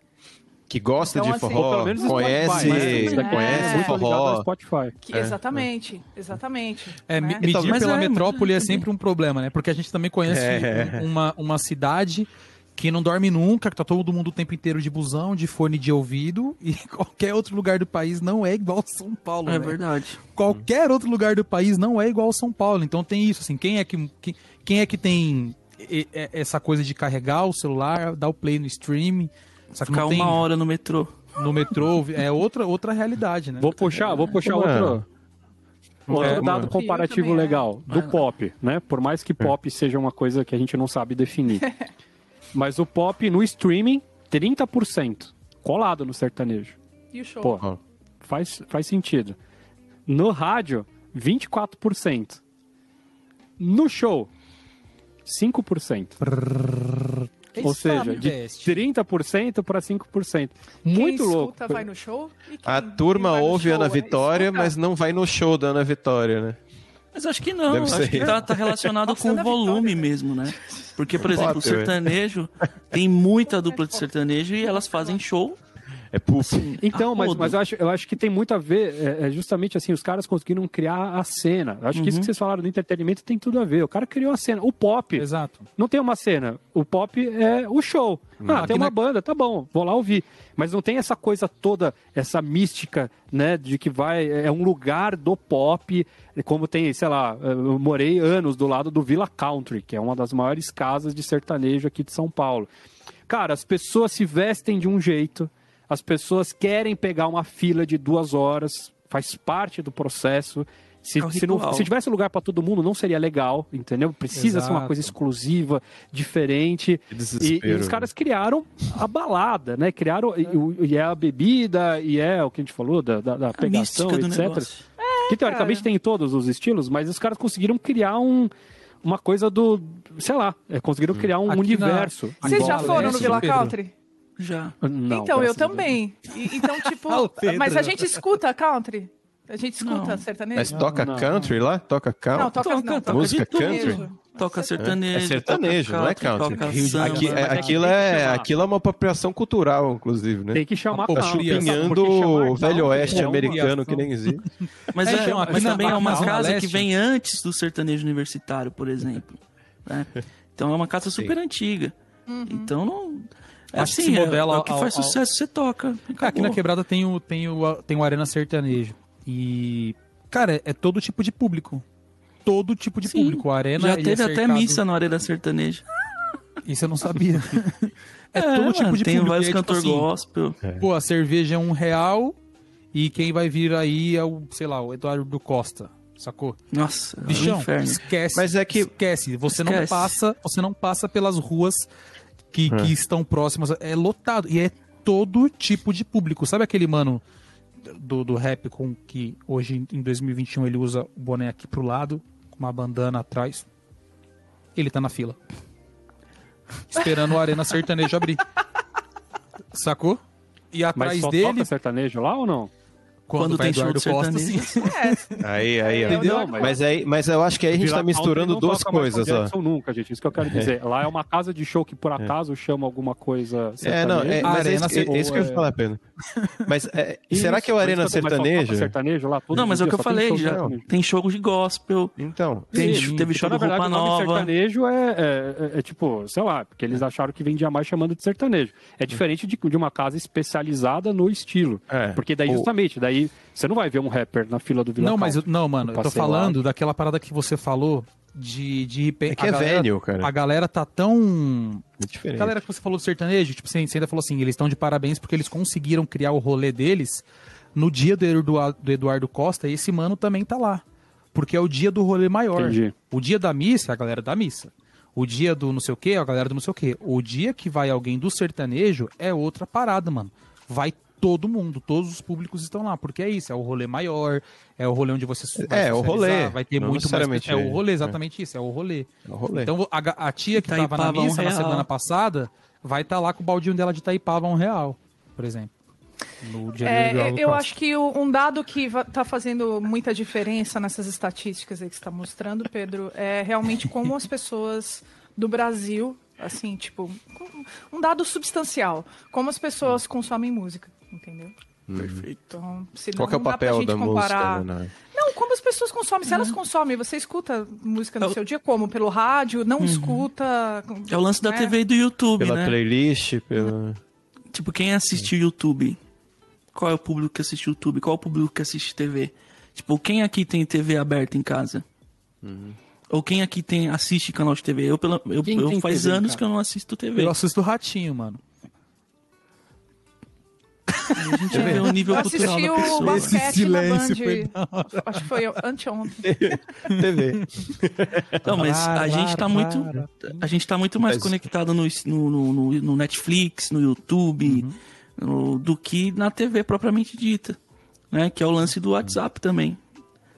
Que gosta Então, de assim- forró, pelo menos no conhece, Spotify, né? É conhece muito ligado ao forró. Spotify. Que- Exatamente, exatamente. É, né? me- medir Mas pela é, metrópole é sempre um problema, né? Porque a gente também conhece É. um- uma, uma cidade que não dorme nunca, que tá todo mundo o tempo inteiro de busão, de fone de ouvido, e *laughs* qualquer outro lugar do país não é igual São Paulo, É né? verdade. Qualquer outro lugar do país não é igual São Paulo. Então tem isso, assim, quem é que, que- quem é que tem essa coisa de carregar o celular, dar o play no stream, só Ficar tem uma hora no metrô. no metrô, é outra, outra realidade, né? Vou puxar, vou puxar Mano. outro, outro É, dado comparativo também é. legal do pop, né? Por mais que pop seja uma coisa que a gente não sabe definir. *laughs* Mas o pop no streaming, 30%. Colado no sertanejo. E o show? Pô, faz, faz sentido. No rádio, 24%. No show, 5%. Ou seja, de 30% para 5%. Muito quem louco. escuta vai no show? e quem- A turma vai no ouve show Ana é Vitória, escuta. mas não vai no show da Ana Vitória, né? Mas acho que não, Deve acho ser que tá, tá relacionado Nossa, com o volume Vitória, né? mesmo, né? Porque, por exemplo, o sertanejo tem muita dupla de sertanejo e elas fazem show. É pup. Então, mas, mas eu, acho, eu acho que tem muito a ver, é, é justamente assim, os caras conseguiram criar a cena. Eu acho que isso que vocês falaram do entretenimento tem tudo a ver. O cara criou a cena. O pop Exato. não tem uma cena. O pop é o show. Ah, Aqui tem uma na- banda, tá bom, vou lá ouvir. Mas não tem essa coisa toda, essa mística, né, de que vai, é um lugar do pop, como tem, sei lá, eu morei anos do lado do Villa Country, que é uma das maiores casas de sertanejo aqui de São Paulo. Cara, as pessoas se vestem de um jeito, as pessoas querem pegar uma fila de duas horas, faz parte do processo. Se, É um se, não, se tivesse lugar para todo mundo, não seria legal, entendeu? Precisa ser uma Exato. coisa exclusiva, diferente. E, e os caras criaram a balada, né? Criaram, e, o- e é a bebida, e é o que a gente falou, da, da, da A pegação, etc. negócio. Que teoricamente tem em todos os estilos, mas os caras conseguiram criar um, uma coisa do. Sei lá, é, conseguiram criar um Aqui na- universo. Vocês Bom, já foram no Alessio, Villa Pedro. Country? Já. Não, então, eu também. E- então, tipo, *laughs* Ah, mas a gente escuta country? A gente escuta Não. sertanejo? Mas toca não. country lá? Toca country? Não, toca, Toca, não, toca Música country? Toca sertanejo. É sertanejo, toca não é country. Aqui, é- é aquilo, é, aquilo é uma apropriação cultural, inclusive, né? Tem que chamar Tá porque chamar o Velho Oeste é americano que nem existe. Mas, É, é, mas também é uma casa que vem antes do sertanejo universitário, por exemplo. né? Então é uma casa super antiga. Então não. É Acho que assim, se é- modela é o que ao- faz ao- sucesso, você toca. Aqui Acabou. na quebrada tem o, tem o, tem o Arena Sertanejo. E, cara, é, é todo tipo de público. Todo tipo de Sim, público. A Arena Já ele é teve até missa na Arena Sertaneja. *laughs* Isso eu não sabia. *laughs* é, todo tipo mano, de tem público. vários e é, tipo cantor assim, gospel. Pô, a cerveja é um real e quem vai vir aí é o, sei lá, o Eduardo Costa. Sacou? Nossa, é um Bichão, inferno. esquece. Mas é que- Esquece. Você não Esquece. passa, você não passa pelas ruas que, que estão próximas. É lotado. E é todo tipo de público. Sabe aquele mano do, do rap com que hoje em 2021 ele usa o boné aqui pro lado, com uma bandana atrás? Ele tá na fila. Esperando o Arena Sertanejo abrir. Sacou? E Mas atrás só dele. toca sertanejo lá ou não? Quando vai tem show Eduardo de Costa, sim. *laughs* Aí, aí, ó. Entendeu? Mas, aí, mas eu acho que aí a gente tá Virar misturando não duas coisas, ó. Jackson nunca, gente. Isso que eu quero dizer. Lá é uma casa de show que por acaso chama alguma coisa É, não, é, sertaneja. mas é Arena isso, que- é isso que eu ia é- falar, Pedro. Mas é, *laughs* Isso, será que é o Arena mas só Sertanejo? lá? Não, mas é o que eu falei, show já tem show de gospel, Então, tem, Sim, teve show então, na verdade, Roupa o nome Nova. sertanejo é, é- é- é tipo, sei lá, porque eles acharam que vendia mais chamando de sertanejo. É diferente de, de uma casa especializada no estilo. É. Porque daí, justamente, daí você não vai ver um rapper na fila do Vila Não, mas eu- não, mano, eu tô passeio lá. falando daquela parada que você falou de de repente. É que a é galera- velho, cara. A galera tá tão é diferente. Galera que você falou do sertanejo, tipo, você ainda falou assim, eles estão de parabéns porque eles conseguiram criar o rolê deles no dia do Eduardo, do Eduardo Costa e esse mano também tá lá. Porque é o dia do rolê maior. Entendi. O dia da missa é a galera da missa. O dia do não sei o que é a galera do não sei o que. O dia que vai alguém do sertanejo é outra parada, mano. Vai todo mundo, todos os públicos estão lá, porque é isso, é o rolê maior, é o rolê onde você su- vai É, o rolê, vai ter não muito mais é o é. rolê, exatamente isso, é o rolê. É o rolê. Então a, a tia que tava na Itaipava, um missa na real. semana passada vai estar lá com o baldinho dela de Itaipava um real, por exemplo. É, eu acho que o- um dado que está fazendo muita diferença nessas estatísticas aí que você está mostrando, Pedro, é realmente como as pessoas do Brasil, assim, tipo, um dado substancial, como as pessoas consomem música, entendeu? Perfeito. Então, se Qual que é o papel da comparar... música? Né? Não, como as pessoas consomem. Se elas consomem, você escuta música no seu dia como? Pelo rádio? Não escuta... É o lance da né? TV e do YouTube, Pela né? playlist, pela... Tipo, quem assiste o YouTube? Qual é o público que assiste YouTube? Qual é o público que assiste TV? Tipo, quem aqui tem TV aberta em casa? Ou quem aqui tem assiste canal de TV? Eu, pela, eu, eu faz TV anos casa? que eu não assisto TV. Eu assisto o Ratinho, mano. A gente vê o nível Eu cultural assisti da o pessoa. basquete silêncio foi. Acho que foi anteontem. *laughs* TV. Não, mas a Para, gente tá muito. A gente tá muito mais Mas- conectado no, no, no, no Netflix, no YouTube, no- do que na TV propriamente dita. Né? Que é o lance do WhatsApp também.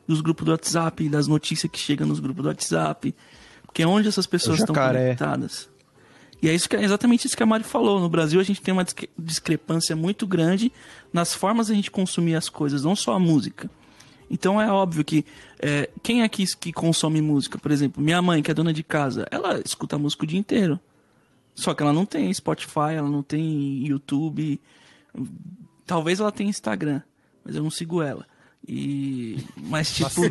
Dos grupos do WhatsApp, das notícias que chegam nos grupos do WhatsApp. Porque é onde essas pessoas estão conectadas. E é, isso que, é exatamente isso que a Mari falou. No Brasil a gente tem uma discre- discrepância muito grande nas formas a gente consumir as coisas, não só a música. Então é óbvio que é, quem aqui que consome música, por exemplo, minha mãe, que é dona de casa, ela escuta música o dia inteiro. Só que ela não tem Spotify, ela não tem YouTube. Talvez ela tenha Instagram, mas eu não sigo ela. E. Mas tipo.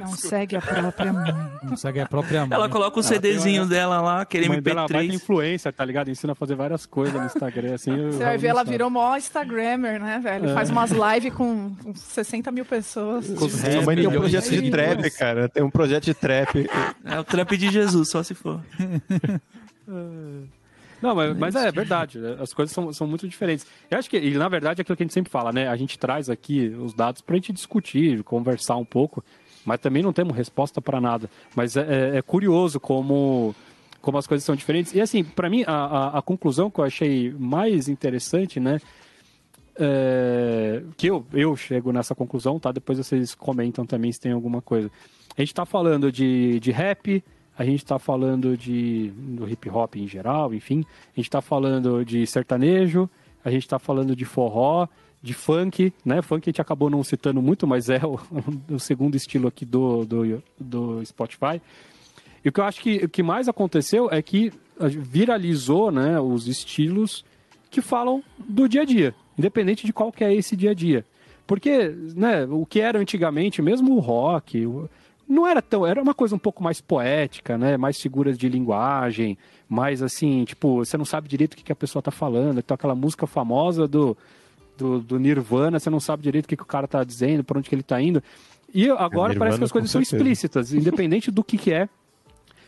Não *laughs* segue a própria mãe. Não segue a própria mãe. Ela coloca o CDzinho dela lá, aquele A mãe dela vai MP3. influência, tá ligado? Ensina a fazer várias coisas no Instagram, assim. Você vai ver, ela falar. virou mó Instagrammer, né, velho? Faz umas lives com com 60 mil pessoas. Sua mãe tem um projeto de trap, cara. Tem um projeto de trap. É o trap de Jesus, só se for. *laughs* Não, mas, mas é verdade, né? as coisas são, são muito diferentes. Eu acho que, e na verdade, é aquilo que a gente sempre fala, né? A gente traz aqui os dados pra gente discutir, conversar um pouco, mas também não temos resposta para nada. Mas é, é- é curioso como, como as coisas são diferentes. E assim, para mim, a, a, a conclusão que eu achei mais interessante, né? é, que eu, eu chego nessa conclusão, tá? Depois vocês comentam também se tem alguma coisa. A gente tá falando de, de rap, a gente tá falando de, do hip hop em geral, enfim. A gente tá falando de sertanejo, a gente tá falando de forró, de funk, né? Funk a gente acabou não citando muito, mas é o, *laughs* o segundo estilo aqui do, do, do Spotify. E o que eu acho que que mais aconteceu é que viralizou né, os estilos que falam do dia a dia, independente de qual que é esse dia a dia. Porque né, o que era antigamente, mesmo o rock, não era tão. Era uma coisa um pouco mais poética, né? Mais seguras de linguagem, mais assim, tipo, você não sabe direito o que, que a pessoa tá falando. Então aquela música famosa do, do, do Nirvana, você não sabe direito o que, que o cara tá dizendo, para onde que ele tá indo. E agora Nirvana, parece que as coisas são explícitas, independente do que, que é.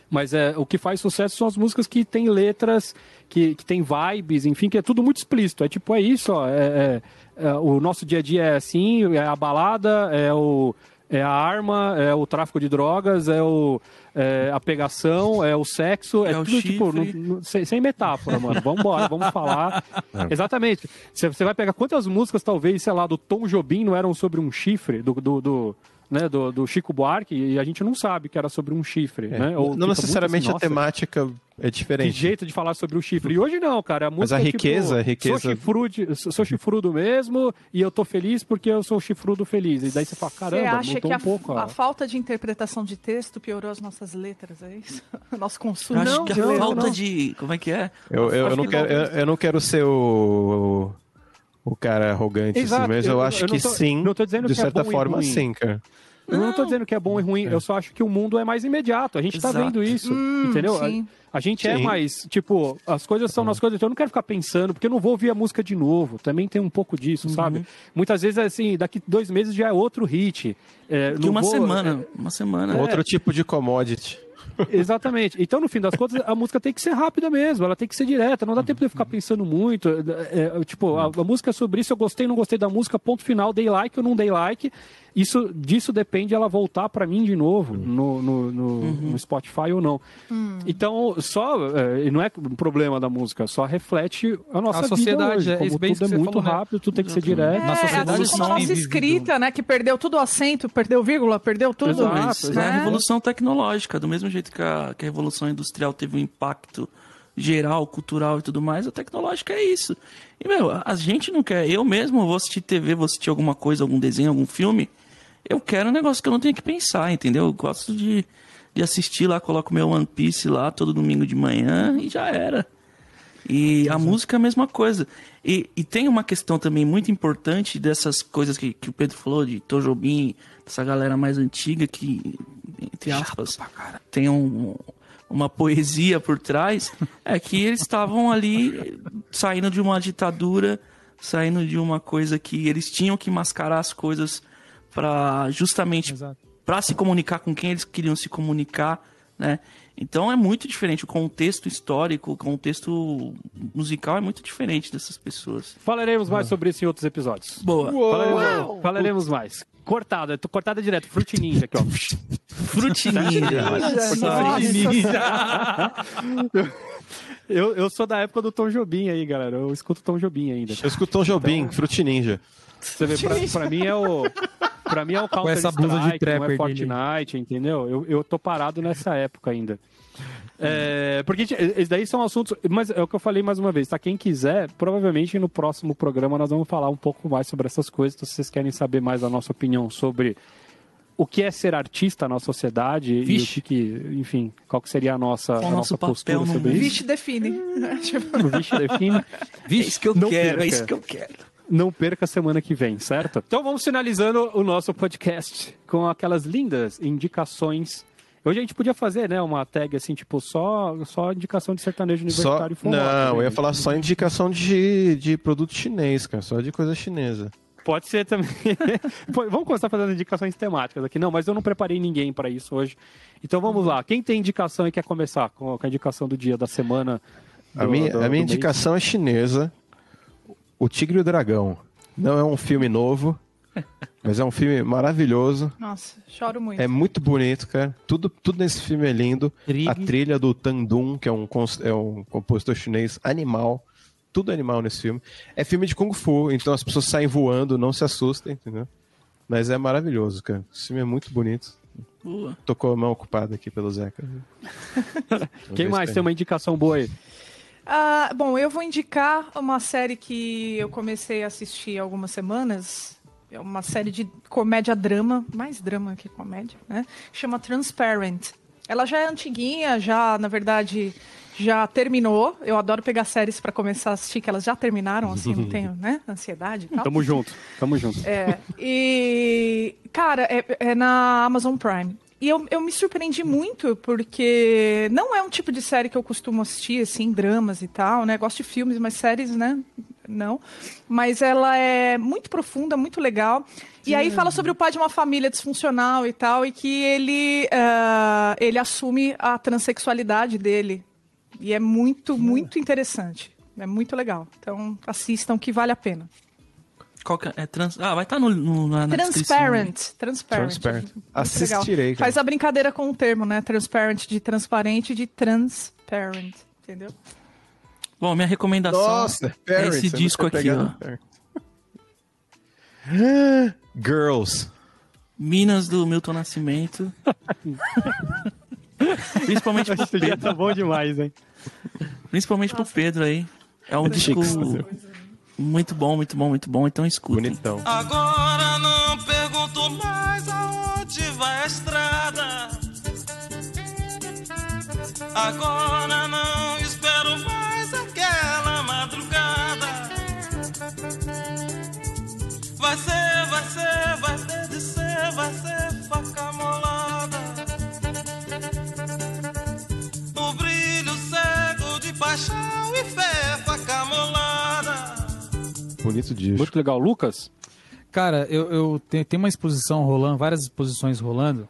Mas é, o que faz sucesso são as músicas que tem letras, que, que tem vibes, enfim, que é tudo muito explícito. É tipo, é isso, ó, é, é- é, o nosso dia a dia é assim, é a balada, é, o, é a arma, é o tráfico de drogas, é, o, é a pegação, é o sexo, é, É o tudo tipo, não- não- sem, sem metáfora, mano. Vamos embora, vamos falar. Exatamente. Você, você vai pegar quantas músicas, talvez, sei lá, do Tom Jobim não eram sobre um chifre, do, do, do, né, do, do Chico Buarque, e a gente não sabe que era sobre um chifre, né? Ou não fica necessariamente a assim, nossa, temática É diferente. Que jeito de falar sobre o chifre. E hoje não, cara. A Mas a música é riqueza, tipo, a riqueza- Sou chifrudo, sou chifrudo mesmo e eu tô feliz porque eu sou chifrudo feliz. E daí você fala, Você caramba, acha mudou que a, um pouco. a ó. falta de interpretação de texto piorou as nossas letras, é isso? O *laughs* nosso consumo. Eu acho Não, que a não, falta não. de. Como é que é? Eu, eu, eu não que quero, eu, eu não quero ser o, o, o cara arrogante, Exato, assim, mas eu, eu- acho que tô- sim. não tô dizendo de que é certa bom e forma, sim, cara. Eu não tô dizendo que é bom e ruim, eu só acho que o mundo é mais imediato. A gente tá Exato. vendo isso, Hum, entendeu? A- sim. A, gente é Sim. mais, tipo, as coisas são nas coisas, então eu não quero ficar pensando, porque eu não vou ouvir a música de novo. Também tem um pouco disso, Uhum. sabe? Muitas vezes, assim, daqui dois meses já é outro hit. É, Que uma vou- semana. Uma semana. Outro tipo de commodity. Exatamente. Então, no fim das contas, a música tem que ser rápida mesmo, ela tem que ser direta, não dá tempo de eu ficar pensando muito. É, é, tipo, a, a música é sobre isso, eu gostei, não gostei da música, ponto final, dei like ou não dei like. Isso, disso depende ela voltar pra mim de novo no, no, no- no Spotify ou não. Então, só, é, não é um problema da música, só reflete a nossa A sociedade, vida é hoje. Como isso tudo é muito falou, né? rápido, tudo tem que ser É, direto. Na sociedade assim como a nossa escrita, né? Que perdeu tudo o acento, perdeu vírgula, perdeu tudo. Exato, exato. é a né? revolução tecnológica, do mesmo jeito que a, que a revolução industrial teve um impacto geral, cultural e tudo mais, a tecnológica é isso. E, meu, a gente não quer. Eu mesmo vou assistir TV, vou assistir alguma coisa, algum desenho, algum filme. Eu quero um negócio que eu não tenho que pensar, entendeu? Eu gosto de, de assistir lá, coloco meu One Piece lá todo domingo de manhã e já era. E a música é a mesma coisa. E, e tem uma questão também muito importante dessas coisas que, que o Pedro falou, de Tom Jobim, dessa galera mais antiga que, entre aspas, tem um, uma poesia por trás, é que eles estavam ali saindo de uma ditadura, saindo de uma coisa que eles tinham que mascarar as coisas para justamente para se comunicar com quem eles queriam se comunicar, né? Então é muito diferente o contexto histórico, o contexto musical é muito diferente dessas pessoas. Falaremos mais sobre isso em outros episódios. Boa. Falaremos, falaremos mais. Cortada, tô cortada direto. Fruit Ninja aqui, ó. Frutinha. olha só. Eu, eu sou da época do Tom Jobim aí, galera. Eu escuto Tom Jobim ainda. Eu escuto Tom Jobim, Fruit Ninja. Você vê, pra, pra mim é o. Pra mim é o Counter essa blusa de Strike, não é trapper Fortnite, entendeu? Eu, eu tô parado nessa época ainda. É, porque esses daí são assuntos. Mas é o que eu falei mais uma vez, tá? Quem quiser, provavelmente no próximo programa nós vamos falar um pouco mais sobre essas coisas. Então, se vocês querem saber mais a nossa opinião sobre o que é ser artista na sociedade e o Vixe. que, que, enfim, qual que seria a nossa, Qual a nossa postura no sobre mundo? isso. Vixe define. O *laughs* Vixe define. É isso que eu Não quero, perca. é isso que eu quero. Não perca a semana que vem, certo? Então vamos finalizando o nosso podcast com aquelas lindas indicações. Hoje a gente podia fazer, né, uma tag assim, tipo, só, só indicação de sertanejo Só... universitário e forró, Não, eu né? ia falar só indicação de, de produto chinês, cara. Só de coisa chinesa. Pode ser também. *laughs* Vamos começar fazendo indicações temáticas aqui. Não, mas eu não preparei ninguém para isso hoje. Então vamos lá. Quem tem indicação e quer começar com a indicação do dia, da semana? A do- minha, do- a minha mês? indicação é chinesa. O Tigre e o Dragão. Não é um filme novo, *laughs* mas é um filme maravilhoso. nossa, choro muito. É muito bonito, cara. Tudo, tudo nesse filme é lindo. Trig. A trilha do Tandun, que é um, é um compositor chinês animal. Tudo animal nesse filme. É filme de Kung Fu, então as pessoas saem voando, não se assustem, entendeu? Mas é maravilhoso, cara. Esse filme é muito bonito. Boa. Tocou a mão ocupada aqui pelo Zeca. *laughs* Quem mais tem uma indicação boa aí? Ah, bom, eu vou indicar uma série que eu comecei a assistir há algumas semanas. É uma série de comédia-drama, mais drama que comédia, né? Chama Transparent. Ela já é antiguinha, já, na verdade, já terminou. Eu adoro pegar séries para começar a assistir, que elas já terminaram, assim, não *laughs* tenho, né? Ansiedade e tal. Tamo junto, tamo junto. É, e, cara, é, é na Amazon Prime. E eu, eu me surpreendi muito, porque não é um tipo de série que eu costumo assistir, assim, dramas e tal, né? Gosto de filmes, mas séries, né? Não. Mas ela é muito profunda, muito legal. E aí fala sobre o pai de uma família disfuncional e tal, e que ele, ah, ele assume a transexualidade dele. E é muito, muito interessante. É muito legal. Então, assistam que vale a pena. Qual que é? é trans... Ah, vai estar no, no, na, na descrição. Transparent. Transparent. Transparent. Assistirei. Faz a brincadeira com o termo, né? Transparent de transparente e de transparent. Entendeu? Bom, minha recomendação Nossa, é esse disco aqui, ó. *gasps* Girls. Minas do Milton Nascimento. *laughs* Principalmente pro Esse dia Pedro. tá bom demais, hein? Principalmente pro Pedro aí. É um disco muito bom, muito bom, muito bom. Então escuta. Bonitão. Agora não pergunto mais aonde vai a estrada. Agora Bonito disco. Muito legal. Lucas? Cara, eu, eu tenho, tem uma exposição rolando, várias exposições rolando,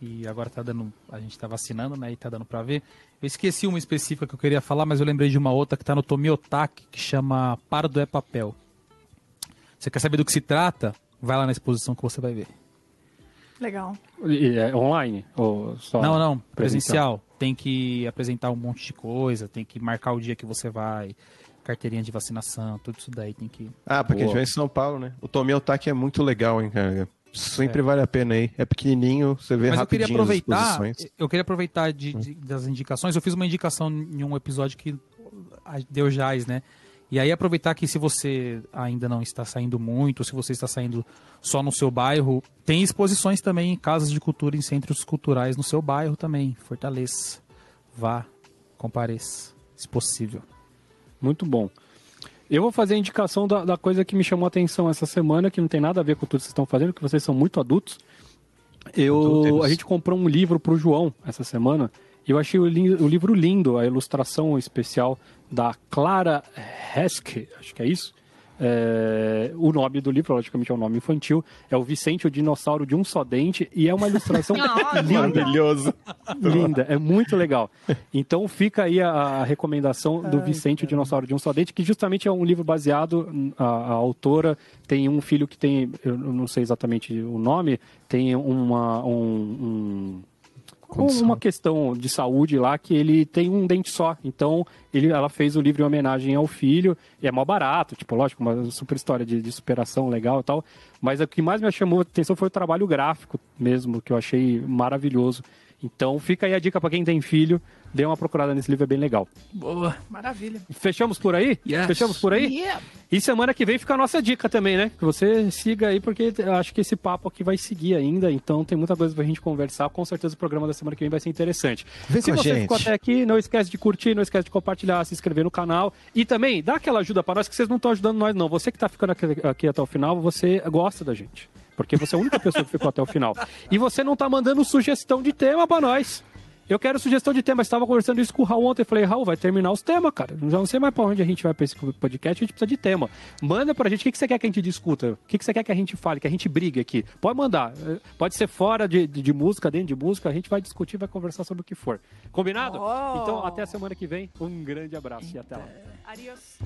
e agora tá dando. A gente tá vacinando, né? E tá dando pra ver. Eu esqueci uma específica que eu queria falar, mas eu lembrei de uma outra que tá no Tomiotaki, que chama Pardo é Papel. Você quer saber do que se trata? Vai lá na exposição que você vai ver. Legal. E É online? Ou só não, não, presencial. Tem que apresentar um monte de coisa, tem que marcar o dia que você vai, carteirinha de vacinação, tudo isso daí tem que. Ah, porque a gente Boa. vai em São Paulo, né? O Tommy Otaki é muito legal, hein, cara? Sempre vale a pena aí. É pequenininho, você vê Mas eu queria rapidinho as aproveitar, eu queria aproveitar de- de- das indicações. Eu fiz uma indicação em um episódio que deu jazz, né? E aí aproveitar que se você ainda não está saindo muito, ou se você está saindo só no seu bairro, tem exposições também em casas de cultura, em centros culturais no seu bairro também. Fortaleça, vá, compareça, se possível. Muito bom. Eu vou fazer a indicação da, da coisa que me chamou a atenção essa semana, que não tem nada a ver com tudo que vocês estão fazendo, que vocês são muito adultos. Eu, a gente comprou um livro pro João essa semana. E eu achei o, li- o livro lindo, a ilustração especial da Clara Heskey, acho que é isso. É, o nome do livro, logicamente, é um nome infantil. É o Vicente, o dinossauro de um só dente. E é uma ilustração *laughs* linda. Maravilhoso. Linda, é muito legal. *laughs* Então fica aí a, a recomendação do Vicente, o Dinossauro de um Só Dente, que justamente é um livro baseado, a, a autora tem um filho que tem, eu não sei exatamente o nome, tem uma, um, um- Condição. uma questão de saúde lá que ele tem um dente só. Então ele, ela fez o livro em homenagem ao filho, e é mó barato, tipo, lógico, uma super história de, de superação legal e tal. Mas o que mais me chamou a atenção foi o trabalho gráfico mesmo, que eu achei maravilhoso. Então fica aí a dica para quem tem filho, dê uma procurada nesse livro, é bem legal. Boa. Maravilha. Fechamos por aí? Yes. Fechamos por aí? Yeah. E semana que vem fica a nossa dica também, né? Que você siga aí, porque eu acho que esse papo aqui vai seguir ainda, então tem muita coisa pra gente conversar. Com certeza o programa da semana que vem vai ser interessante. Vem Se com a você gente. ficou até aqui, não esquece de curtir, não esquece de compartilhar, se inscrever no canal. E também dá aquela ajuda pra nós, que vocês não estão ajudando nós, não. Você que tá ficando aqui, aqui até o final, você gosta da gente. Porque você é a única pessoa que ficou até o final. E você não tá mandando sugestão de tema pra nós. Eu quero sugestão de tema. Estava conversando isso com o Raul ontem. Falei, Raul, vai terminar os temas, cara. Já não sei mais pra onde a gente vai pra esse podcast. A gente precisa de tema. Manda pra gente o que, que você quer que a gente discuta. O que, que você quer que a gente fale, que a gente brigue aqui. Pode mandar. Pode ser fora de, de, de música, dentro de música. A gente vai discutir, vai conversar sobre o que for. Combinado? Oh. Então, até a semana que vem. Um grande abraço e até lá. Adiós.